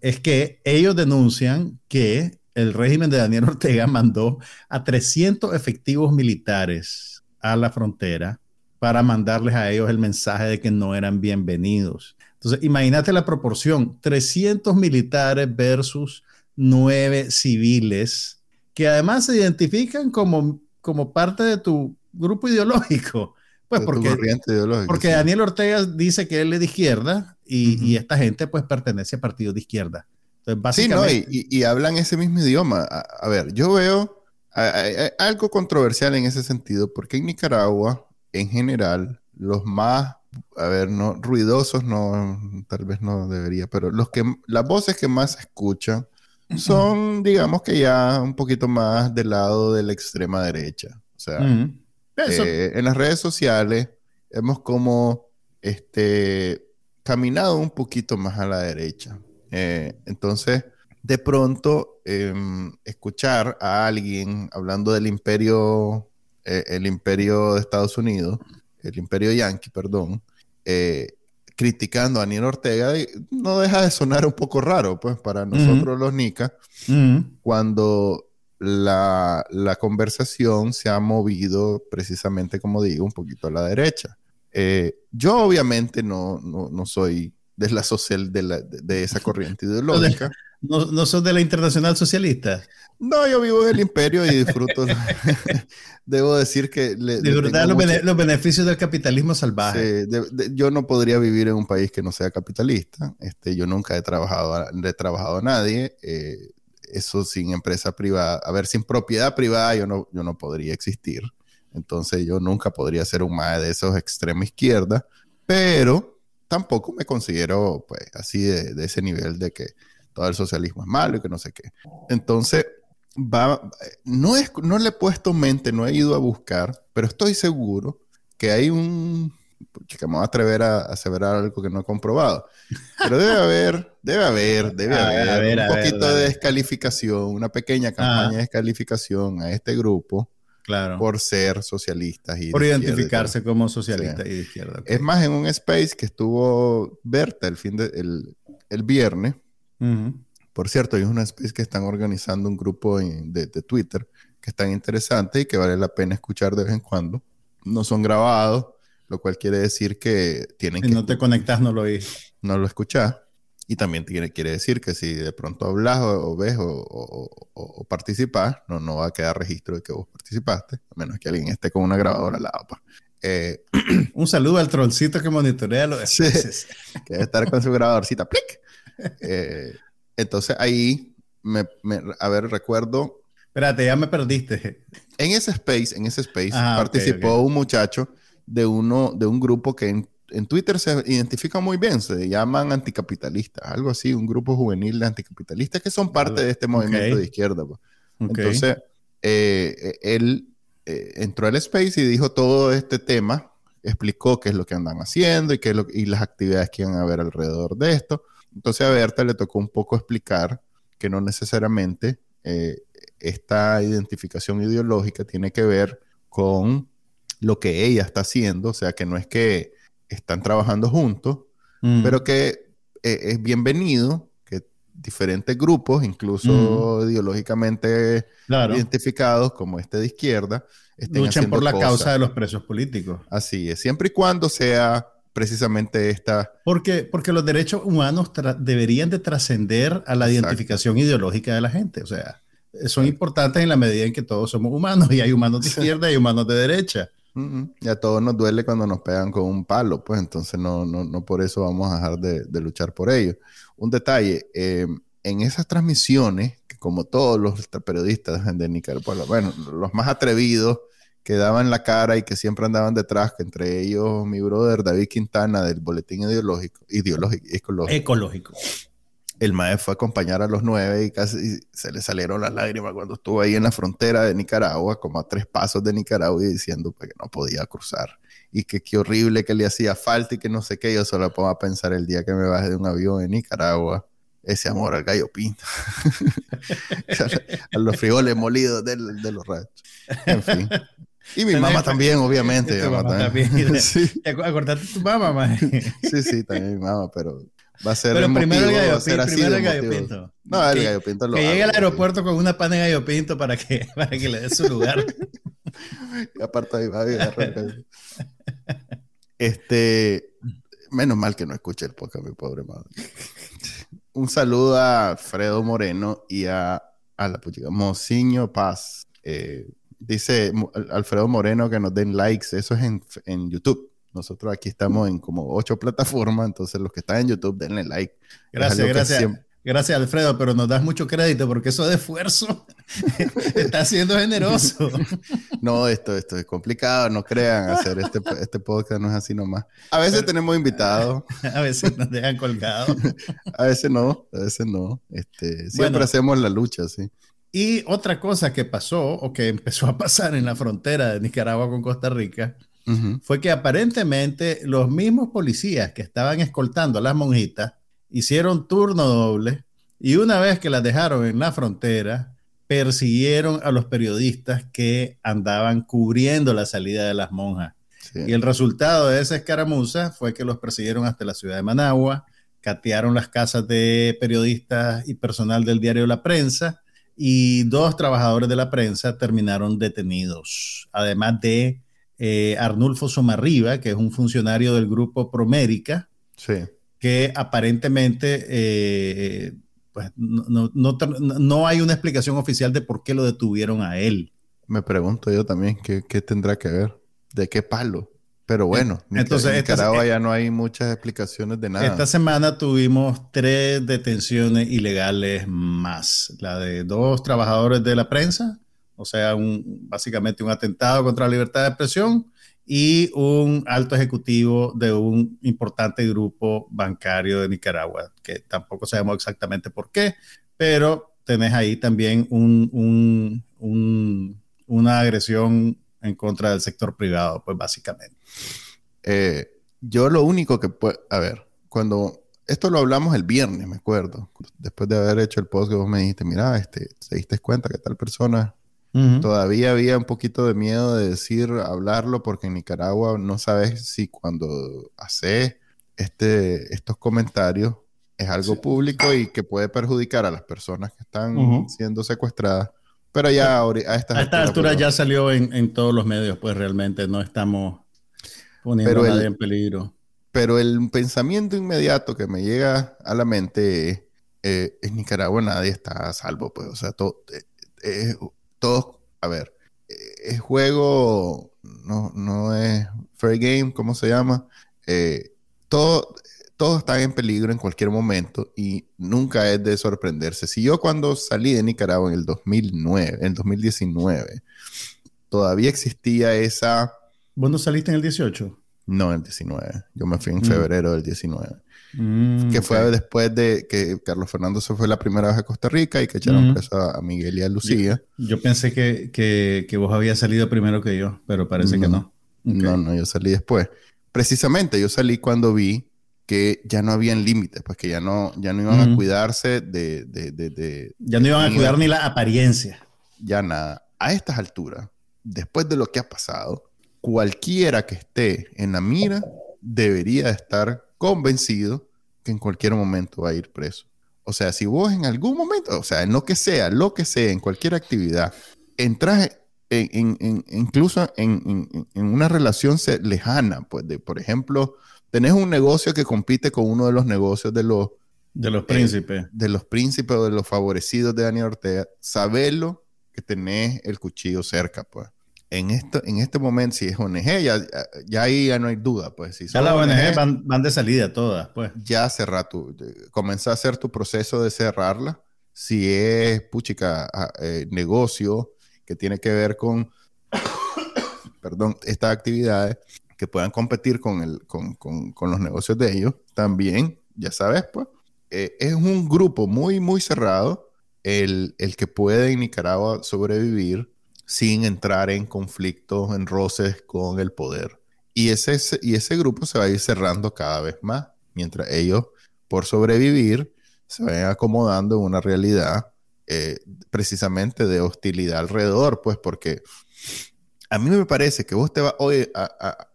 es que ellos denuncian que el régimen de Daniel Ortega mandó a 300 efectivos militares a la frontera para mandarles a ellos el mensaje de que no eran bienvenidos. Entonces, imagínate la proporción, 300 militares versus 9 civiles, que además se identifican como, como parte de tu grupo ideológico. Pues porque, porque Daniel Ortega dice que él es de izquierda y, esta gente pues pertenece a partidos de izquierda. Sí, no, y, hablan ese mismo idioma. A, ver, yo veo algo controversial en ese sentido, porque en Nicaragua, en general, los más, a ver, no ruidosos, no, tal vez no debería, pero los que, las voces que más se escuchan son, digamos que ya un poquito más del lado de la extrema derecha. O sea, eh, en las redes sociales hemos como este, caminado un poquito más a la derecha. Eh, entonces, de pronto, em, escuchar a alguien hablando del imperio, eh, el imperio de Estados Unidos, el imperio yankee, perdón, criticando a Daniel Ortega, no deja de sonar un poco raro, pues, para nosotros los nicas, cuando la, conversación se ha movido precisamente, como digo, un poquito a la derecha. yo obviamente no, no soy de la social, de, esa corriente ideológica. ¿No, ¿No sos de la internacional socialista? No, yo vivo en el imperio y disfruto. Debo decir que... Le, verdad los, beneficios del capitalismo salvaje. yo no podría vivir en un país que no sea capitalista. Este, yo nunca he trabajado, he trabajado a nadie. Eh, eso sin empresa privada, a ver, sin propiedad privada yo no, yo no podría existir. Entonces yo nunca podría ser un más de esos extrema izquierda, pero tampoco me considero pues así de, ese nivel de que todo el socialismo es malo y que no sé qué. Entonces, va, no, es, no le he puesto mente, no he ido a buscar, pero estoy seguro que hay un, que me voy a atrever a, aseverar algo que no he comprobado, pero debe haber, debe haber, debe haber un poquito de descalificación, una pequeña campaña de descalificación a este grupo Claro. Por ser socialistas y Por identificarse como socialistas y de izquierda. Es más, en un space que estuvo Berta el fin de, el, viernes. Por cierto, hay un space que están organizando un grupo de, Twitter que están interesantes y que vale la pena escuchar de vez en cuando. No son grabados, lo cual quiere decir que tienen si que. no te conectas, no lo oís. No lo escuchás. Y también quiere, quiere decir que si de pronto hablas o, ves o, participas, no, no va a quedar registro de que vos participaste, a menos que alguien esté con una grabadora al lado. Pues. Eh, Un saludo al trollcito que monitorea los sí, que debe estar con su grabadorcita. ¡plic! Eh, entonces ahí, me, a ver, recuerdo. Espérate, ya me perdiste. En ese space, en ese space, ah, participó un muchacho de uno, de un grupo que en en Twitter se identifica muy bien, se llaman anticapitalistas, algo así, un grupo juvenil de anticapitalistas que son parte de este movimiento de izquierda. Pues. Entonces, eh, él eh, entró al space y dijo todo este tema, explicó qué es lo que andan haciendo y, qué lo, y las actividades que iban a haber alrededor de esto. Entonces a Berta le tocó un poco explicar que no necesariamente eh, esta identificación ideológica tiene que ver con lo que ella está haciendo, o sea, que no es que están trabajando juntos, mm. pero que eh, es bienvenido que diferentes grupos, incluso mm. ideológicamente identificados como este de izquierda, estén luchen por la causa de los presos políticos. Así es, siempre y cuando sea precisamente esta... Porque, porque los derechos humanos deberían de trascender a la identificación ideológica de la gente, o sea, son importantes en la medida en que todos somos humanos y hay humanos de izquierda y humanos de derecha. Y a todos nos duele cuando nos pegan con un palo, pues entonces no, no, no por eso vamos a dejar de, luchar por ello. Un detalle, eh, en esas transmisiones, que como todos los periodistas de Nicaragua, bueno, los más atrevidos que daban la cara y que siempre andaban detrás, que entre ellos mi brother David Quintana del Boletín Ideológico, ideológico Ecológico. El maestro fue a acompañar a los nueve y casi se le salieron las lágrimas cuando estuvo ahí en la frontera de Nicaragua, como a tres pasos de Nicaragua, y diciendo pues, que no podía cruzar. Y que qué horrible que le hacía falta y que no sé qué. Yo solo puedo pensar el día que me baje de un avión en Nicaragua, ese amor al gallo pinto, a los frijoles molidos de, de los ranchos. En fin. Y mi mamá también, obviamente. Tu mamá también. sí. Acordate tu mamá, man. sí, sí, también mi mamá, pero va a ser Pero el primero motivo, el gallo, ser primero el gallo motivo. pinto. No, el Que- gallo pinto lo Que llegue al aeropuerto con una pan de gallo pinto para que, para que le dé su lugar. Y aparte ahí va a agarrar. Este, menos mal que no escuché el podcast, mi pobre madre. Un saludo a Alfredo Moreno y a, a la puchica Mociño Paz. Eh, dice Alfredo Moreno que nos den likes. Eso es en, en YouTube. Nosotros aquí estamos en como ocho plataformas, entonces los que están en YouTube denle like. Gracias, gracias. siempre- Gracias, Alfredo, pero nos das mucho crédito porque eso de esfuerzo está siendo generoso. No, esto, esto es complicado, no crean, hacer este, este podcast no es así nomás. A veces tenemos invitados, A veces nos dejan colgados. a veces no, a veces no. Este, siempre Bueno. hacemos la lucha, sí. Y otra cosa que pasó o que empezó a pasar en la frontera de Nicaragua con Costa Rica Fue que aparentemente los mismos policías que estaban escoltando a las monjitas hicieron turno doble y una vez que las dejaron en la frontera, persiguieron a los periodistas que andaban cubriendo la salida de las monjas. Sí. Y el resultado de esa escaramuza fue que los persiguieron hasta la ciudad de Managua, catearon las casas de periodistas y personal del diario La Prensa y dos trabajadores de la prensa terminaron detenidos, además de eh, Arnulfo Somarriba, que es un funcionario del grupo Promérica, Sí. que aparentemente eh, pues, no, no- no no hay una explicación oficial de por qué lo detuvieron a él. Me pregunto yo también, ¿qué, qué tendrá que ver? ¿De qué palo? Pero bueno, Entonces, en Nicaragua ya no hay muchas explicaciones de nada. Esta semana tuvimos tres detenciones ilegales más. La de dos trabajadores de la prensa, o sea, un, básicamente un atentado contra la libertad de expresión, y un alto ejecutivo de un importante grupo bancario de Nicaragua, que tampoco sabemos exactamente por qué, pero tenés ahí también un- un- un- una agresión en contra del sector privado, pues básicamente. Eh, yo lo único que puedo, a ver, cuando esto lo hablamos el viernes, me acuerdo, después de haber hecho el post que vos me dijiste, mira, este, te diste cuenta que tal persona Todavía había un poquito de miedo de decir, hablarlo, porque en Nicaragua no sabes si cuando haces este, estos comentarios es algo Sí. público y que puede perjudicar a las personas que están Ujú. siendo secuestradas. Pero ya a estas A esta altura ya salió en, en todos los medios, pues realmente no estamos poniendo Pero a nadie el- en peligro. Pero el pensamiento inmediato que me llega a la mente es, eh, en Nicaragua nadie está a salvo, pues, o sea, todo, eh, eh, todos, a ver, eh, es juego, no, no es fair game, ¿cómo se llama? Eh, todo, todos están en peligro en cualquier momento y nunca es de sorprenderse. Si yo cuando salí de Nicaragua en el 2009, en el 2019, todavía existía esa... ¿Vos no saliste en el 18? No, en el 19. Yo me fui en Mm. febrero del 19. Mm, que fue después de que Carlos Fernando se fue la primera vez a Costa Rica y que echaron Ujú. preso a, Miguel y a Lucía. Yo pensé que, que, que vos habías salido primero que yo, pero parece que no. No, no, yo salí después. Precisamente yo salí cuando vi que ya no habían límites, pues que ya no, ya no iban a cuidarse de, de, de, de- Ya no iban a cuidar ni la apariencia. ya nada. A estas alturas, después de lo que ha pasado, cualquiera que esté en la mira debería estar convencido que en cualquier momento va a ir preso. O sea, si vos en algún momento, o sea, en lo que sea, lo que sea, en cualquier actividad, entras en, en- en- incluso en, una relación lejana, pues de, por ejemplo, tenés un negocio que compite con uno de los negocios de los, De los príncipes. de los príncipes o de los favorecidos de Daniel Ortega, sabelo que tenés el cuchillo cerca, pues. En, esto, en este momento, si es ONG, ya, ya, ahí ya no hay duda, pues. Si Ya las ONG ONG, van, van de salida todas, pues. ya cerrar tu, comenzar a hacer tu proceso de cerrarla. Si es, puchica, eh, negocio que tiene que ver con, perdón, estas actividades que puedan competir con, el, con, con, con los negocios de ellos, también, ya sabes, pues, eh, es un grupo muy, muy cerrado el, el que puede en Nicaragua sobrevivir sin entrar en conflictos, en roces con el poder. Y ese, y ese grupo se va a ir cerrando cada vez más, mientras ellos, por sobrevivir, se vayan acomodando en una realidad eh, precisamente de hostilidad alrededor, pues porque a mí me parece que vos te vas, hoy,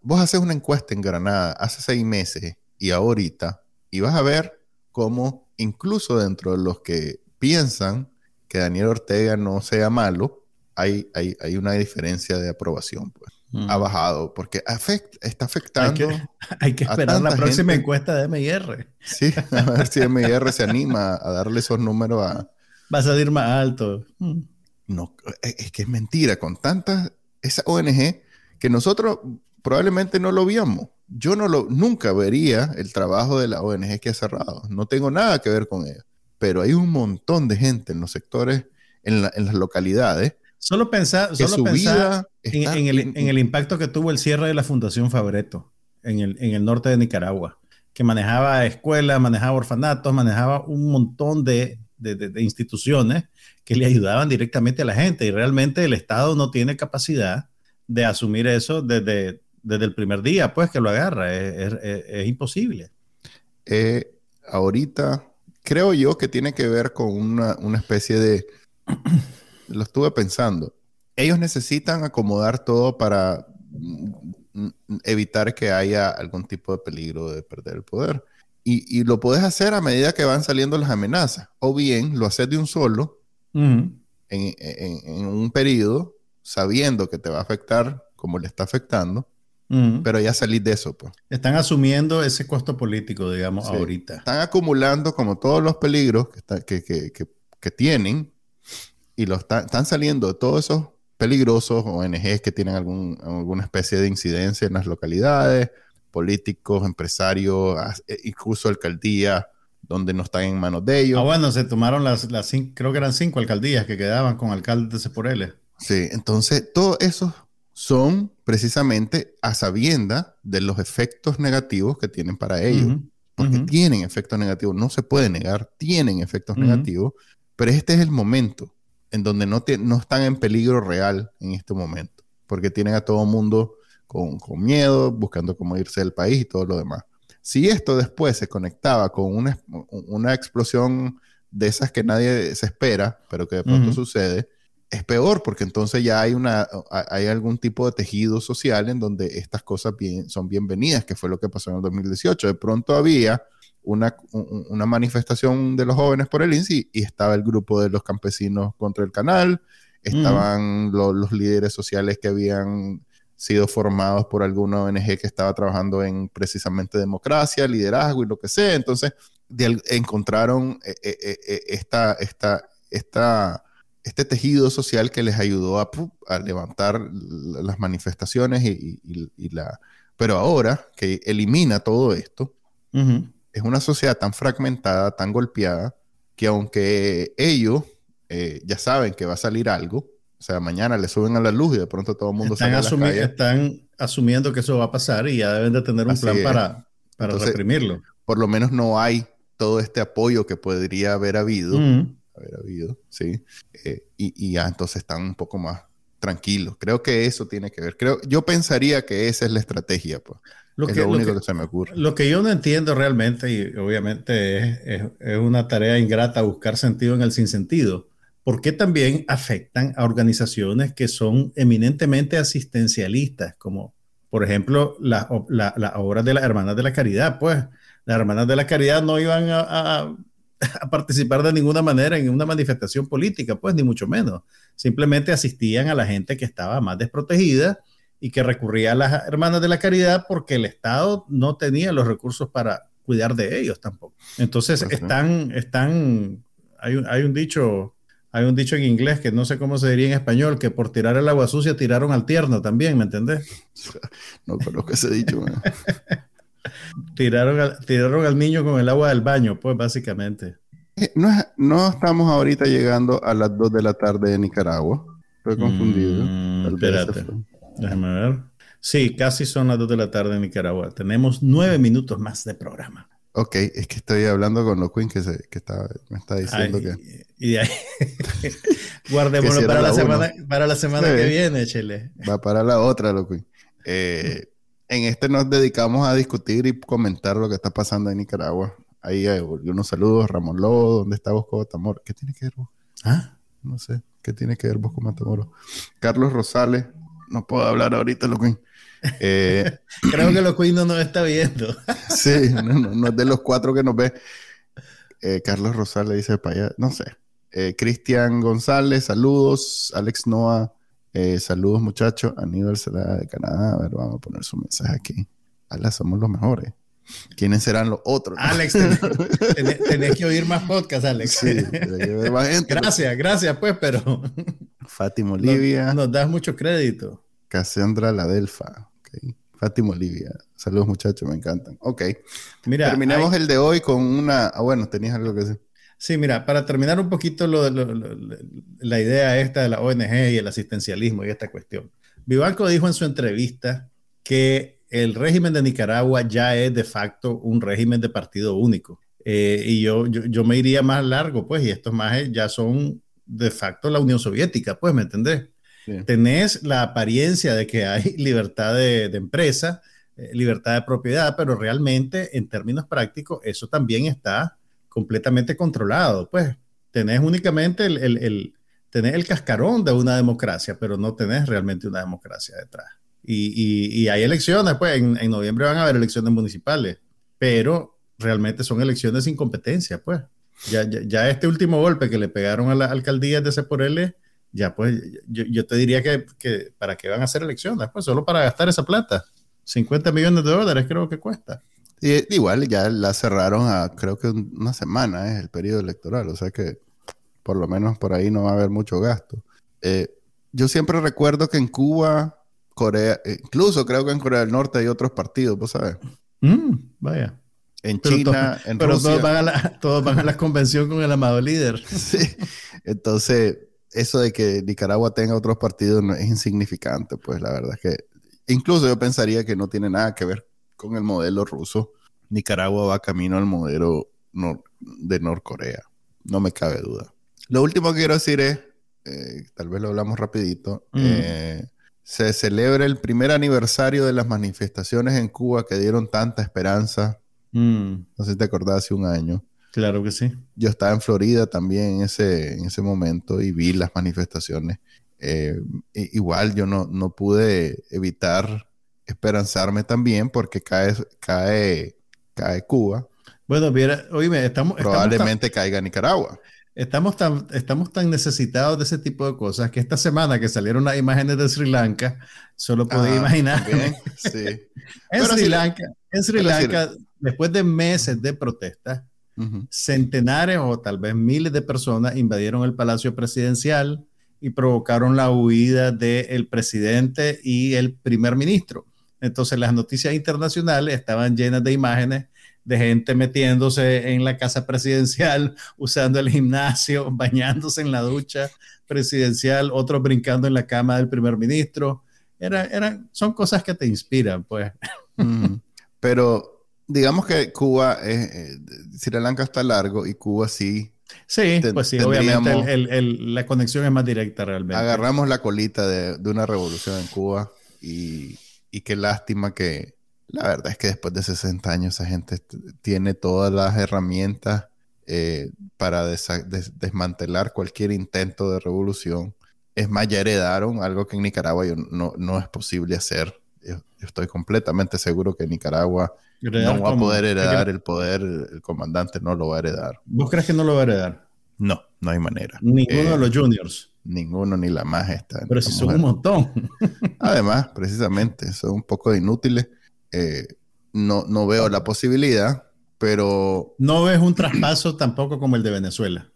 vos haces una encuesta en Granada hace seis meses y ahorita, y vas a ver cómo incluso dentro de los que piensan que Daniel Ortega no sea malo, hay, hay, hay una diferencia de aprobación, pues. Ha mm. bajado porque está afectando. Hay que, esperar la próxima encuesta de MIR. Sí, a ver si MIR se anima a darle esos números a. Va a salir más alto. Mm. No, es que es mentira. Con tantas. Esa ONG que nosotros probablemente no lo víamos. Yo no lo, nunca vería el trabajo de la ONG que ha cerrado. No tengo nada que ver con ella. Pero hay un montón de gente en los sectores, en, en las localidades, Solo pensar, solo pensar en, el, impacto que tuvo el cierre de la Fundación Fabreto en el, en el norte de Nicaragua, que manejaba escuelas, manejaba orfanatos, manejaba un montón de, instituciones que le ayudaban directamente a la gente y realmente el Estado no tiene capacidad de asumir eso desde, desde el primer día, pues que lo agarra, es, imposible. Eh, ahorita creo yo que tiene que ver con una, una especie de lo estuve pensando. Ellos necesitan acomodar todo para mm, evitar que haya algún tipo de peligro de perder el poder. Y, lo puedes hacer a medida que van saliendo las amenazas. O bien lo haces de un solo, en, un periodo, sabiendo que te va a afectar como le está afectando, pero ya salís de eso. Pues. Están asumiendo ese costo político, digamos, ahorita. Están acumulando como todos los peligros que, que, que tienen y lo están saliendo todos esos peligrosos ONGs que tienen algún, alguna especie de incidencia en las localidades, políticos, empresarios, e incluso alcaldías donde no están en manos de ellos. Ah, bueno, se tomaron las, las creo que eran cinco alcaldías que quedaban con alcaldes por él. Sí, entonces todos esos son precisamente a sabienda de los efectos negativos que tienen para ellos. porque tienen efectos negativos, no se puede negar, tienen efectos negativos, pero este es el momento en donde no, no están en peligro real en este momento, porque tienen a todo mundo con, miedo, buscando cómo irse del país y todo lo demás. Si esto después se conectaba con una, una explosión de esas que nadie se espera, pero que de pronto sucede, es peor porque entonces ya hay, una, hay algún tipo de tejido social en donde estas cosas bien, son bienvenidas, que fue lo que pasó en el 2018. De pronto había una, una, manifestación de los jóvenes por el INSI y estaba el grupo de los campesinos contra el canal, estaban los líderes sociales que habían sido formados por alguna ONG que estaba trabajando en precisamente democracia, liderazgo y lo que sea. Entonces, encontraron eh, eh, eh, esta, esta, esta, este tejido social que les ayudó a, a levantar las manifestaciones y, la... Pero ahora que elimina todo esto, es una sociedad tan fragmentada, tan golpeada, que aunque ellos eh, ya saben que va a salir algo, o sea, mañana le suben a la luz y de pronto todo el mundo están, están asumiendo que eso va a pasar y ya deben de tener un plan para, para reprimirlo. Por lo menos no hay todo este apoyo que podría haber habido, haber habido, sí, eh, y, ya entonces están un poco más tranquilos. Creo que eso tiene que ver. Creo, yo pensaría que esa es la estrategia, pues. Lo es que, lo único que, se me ocurre. Lo que yo no entiendo realmente, y obviamente es, es, una tarea ingrata buscar sentido en el sinsentido, ¿por qué también afectan a organizaciones que son eminentemente asistencialistas, como por ejemplo las la, obras de las Hermanas de la Caridad? Pues las Hermanas de la Caridad no iban a, a, a participar de ninguna manera en una manifestación política, pues ni mucho menos. Simplemente asistían a la gente que estaba más desprotegida y que recurría a las hermanas de la caridad porque el Estado no tenía los recursos para cuidar de ellos tampoco. Entonces están, están, hay un, hay un dicho, hay un dicho en inglés que no sé cómo se diría en español, que por tirar el agua sucia tiraron al tierno también, ¿me entendés? No conozco ese dicho. tiraron, tiraron al niño con el agua del baño, pues básicamente. Eh, no, no estamos ahorita llegando a las 2 de la tarde de Nicaragua. Estoy confundido. Mm, espérate. Déjame ver. Sí, casi son las 2 de la tarde en Nicaragua. Tenemos nueve minutos más de programa. Ok, es que estoy hablando con los Queen que, se, que está, me está diciendo que. Y ahí. Guardémoslo para, la semana, para la semana que viene, Chile. Va para la otra, lo Queen. Eh, en este nos dedicamos a discutir y comentar lo que está pasando en Nicaragua. Ahí hay unos saludos. Ramón Lobo, ¿dónde está Bosco Matamoros? ¿Qué tiene que ver? ¿Ah? No sé. ¿Qué tiene que ver Bosco Matamoros? Carlos Rosales. No puedo hablar ahorita, lo Queen. Eh, Creo que los Queen no nos está viendo. sí, no, es de los cuatro que nos ve. Eh, Carlos Rosales dice para allá, no sé. Eh, Cristian González, saludos. Alex Noah, saludos muchachos. Aníbal será de Canadá. A ver, vamos a poner su mensaje aquí. Ala, somos los mejores. ¿Quiénes serán los otros? Alex, tenés, que oír más podcasts, Alex. Sí, más gente. Gracias, gracias, pues, pero. Fátima Olivia. nos das mucho crédito. Cassandra Ladelfa. Okay. Fátima Olivia. Saludos muchachos, me encantan. Ok. Mira, Terminemos el de hoy con una... Ah, bueno, tenías algo que decir. Sí, mira, para terminar un poquito la idea esta de la ONG y el asistencialismo y esta cuestión. Vivanco dijo en su entrevista que el régimen de Nicaragua ya es de facto un régimen de partido único. Eh, y yo, yo, me iría más largo, pues, y estos más ya son de facto la Unión Soviética, pues, ¿me entendés? Tenés la apariencia de que hay libertad de, empresa, eh, libertad de propiedad, pero realmente en términos prácticos eso también está completamente controlado. Pues tenés únicamente el, el, el cascarón de una democracia, pero no tenés realmente una democracia detrás. Y, hay elecciones, pues en, en, noviembre van a haber elecciones municipales, pero realmente son elecciones sin competencia, pues. Ya, ya, este último golpe que le pegaron a la alcaldía de L ya pues yo, te diría que, que, para qué van a hacer elecciones, pues solo para gastar esa plata. 50 millones de dólares creo que cuesta. Y, igual ya la cerraron a creo que una semana es el periodo electoral, o sea que por lo menos por ahí no va a haber mucho gasto. Eh, yo siempre recuerdo que en Cuba, Corea, eh, incluso creo que en Corea del Norte hay otros partidos, ¿vos sabes? Mm, vaya. En China, en pero Rusia. Todos van, a la, todos van a la convención con el amado líder. sí. Entonces, eso de que Nicaragua tenga otros partidos no, es insignificante, pues la verdad es que incluso yo pensaría que no tiene nada que ver con el modelo ruso. Nicaragua va camino al modelo de Norcorea, no me cabe duda. Lo último que quiero decir es, eh, tal vez lo hablamos rapidito, mm. eh, se celebra el primer aniversario de las manifestaciones en Cuba que dieron tanta esperanza. Mm. No sé si te acordás hace un año. Claro que sí. Yo estaba en Florida también en ese, en ese momento y vi las manifestaciones. Eh, igual yo no, no pude evitar esperanzarme también porque cae, cae, cae Cuba. Bueno, mira, oíme, estamos... Probablemente caiga Nicaragua. Estamos tan, estamos tan necesitados de ese tipo de cosas que esta semana que salieron las imágenes de Sri Lanka, solo podía ah, imaginar. sí. en, Sri Lanka, en Sri Lanka, después de meses de protestas, Centenares o tal vez miles de personas invadieron el Palacio Presidencial y provocaron la huida del presidente y el primer ministro. Entonces las noticias internacionales estaban llenas de imágenes de gente metiéndose en la casa presidencial, usando el gimnasio, bañándose en la ducha presidencial, otros brincando en la cama del primer ministro. Era, son cosas que te inspiran, pues. Pero digamos que Cuba, es, eh, Sri Lanka está largo y Cuba sí. Sí, pues sí, obviamente la conexión es más directa realmente. Agarramos la colita de, una revolución en Cuba y, qué lástima que la verdad es que después de 60 años esa gente tiene todas las herramientas eh, para desmantelar cualquier intento de revolución. Es más, ya heredaron algo que en Nicaragua no, no es posible hacer. yo estoy completamente seguro que Nicaragua no va a poder heredar el poder, el comandante no lo va a heredar. ¿Vos crees que no lo va a heredar? No, no hay manera. Ninguno de los juniors. Ninguno, ni la más está. Pero si son un montón. Además, precisamente, son un poco inútiles. Eh, no, no veo la posibilidad, pero... No ves un traspaso tampoco como el de Venezuela.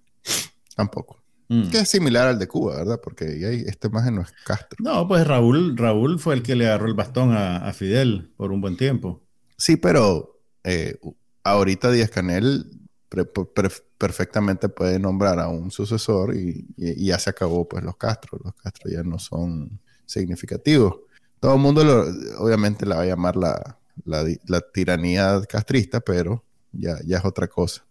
Tampoco. Mm. Que es similar al de Cuba, ¿verdad? Porque ahí este imagen no es Castro. No, pues Raúl, Raúl fue el que le agarró el bastón a Fidel por un buen tiempo. Sí, pero eh, ahorita Díaz Canel perfectamente puede nombrar a un sucesor y, ya se acabó pues los Castro. Los Castro ya no son significativos. Todo el mundo obviamente la va a llamar la, la, tiranía castrista, pero ya, ya es otra cosa.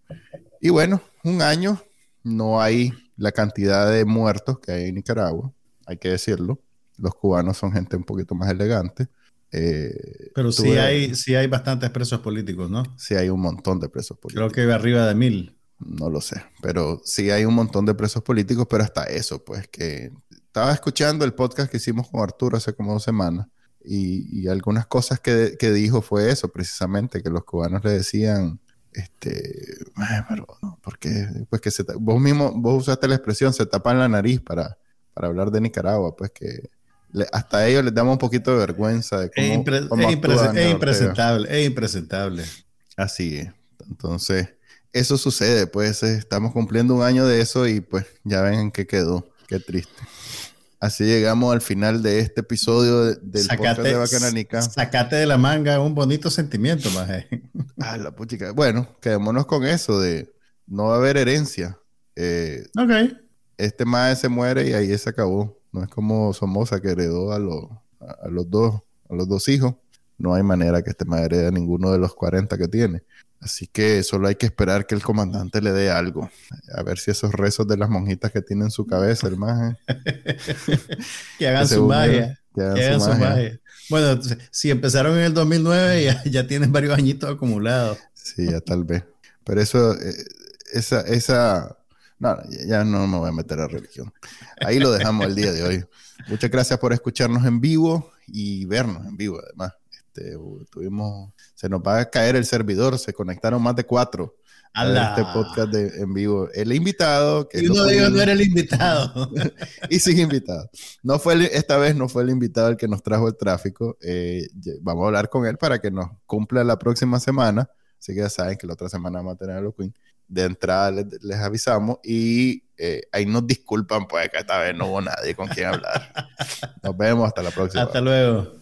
Y bueno, un año, no hay la cantidad de muertos que hay en Nicaragua, hay que decirlo. Los cubanos son gente un poquito más elegante. Eh, Pero sí hay, sí hay bastantes presos políticos, ¿no? Sí hay un montón de presos políticos. Creo que arriba de mil. No lo sé, pero sí hay un montón de presos políticos, pero hasta eso, pues que estaba escuchando el podcast que hicimos con Arturo hace como dos semanas y, algunas cosas que, que, dijo fue eso, precisamente, que los cubanos le decían, este, pero, porque pues que se, vos mismo, vos usaste la expresión, se tapan la nariz para, para hablar de Nicaragua, pues que hasta ellos les damos un poquito de vergüenza de cómo, es, impresentable, es impresentable. Así es. Entonces, eso sucede, pues estamos cumpliendo un año de eso y pues ya ven en qué quedó. Qué triste. Así llegamos al final de este episodio del podcast de Bacananica. Sacate de la manga un bonito sentimiento, más. ah, la puchica. Bueno, quedémonos con eso de no va a haber herencia. Eh, ok. Este más se muere y ahí se acabó. No es como Somoza que heredó a, a, los dos, a los dos hijos. No hay manera que este más herede a ninguno de los 40 que tiene. Así que solo hay que esperar que el comandante le dé algo. A ver si esos rezos de las monjitas que tiene en su cabeza, el maje. que hagan su magia. Que hagan, su, magia. Bueno, si empezaron en el 2009, ya, ya tienen varios añitos acumulados. Sí, ya tal vez. Pero eso, eh, esa, esa, no, ya no me voy a meter a religión. Ahí lo dejamos el día de hoy. Muchas gracias por escucharnos en vivo y vernos en vivo, además. Este, tuvimos, se nos va a caer el servidor, se conectaron más de cuatro a este podcast de, en vivo. El invitado. Que y uno de ellos no era el invitado. y sin invitado. No fue esta vez no fue el invitado el que nos trajo el tráfico. Eh, vamos a hablar con él para que nos cumpla la próxima semana. Así que ya saben que la otra semana vamos a tener a los Queen de entrada les, avisamos y eh, ahí nos disculpan pues que esta vez no hubo nadie con quien hablar. Nos vemos hasta la próxima. Hasta luego.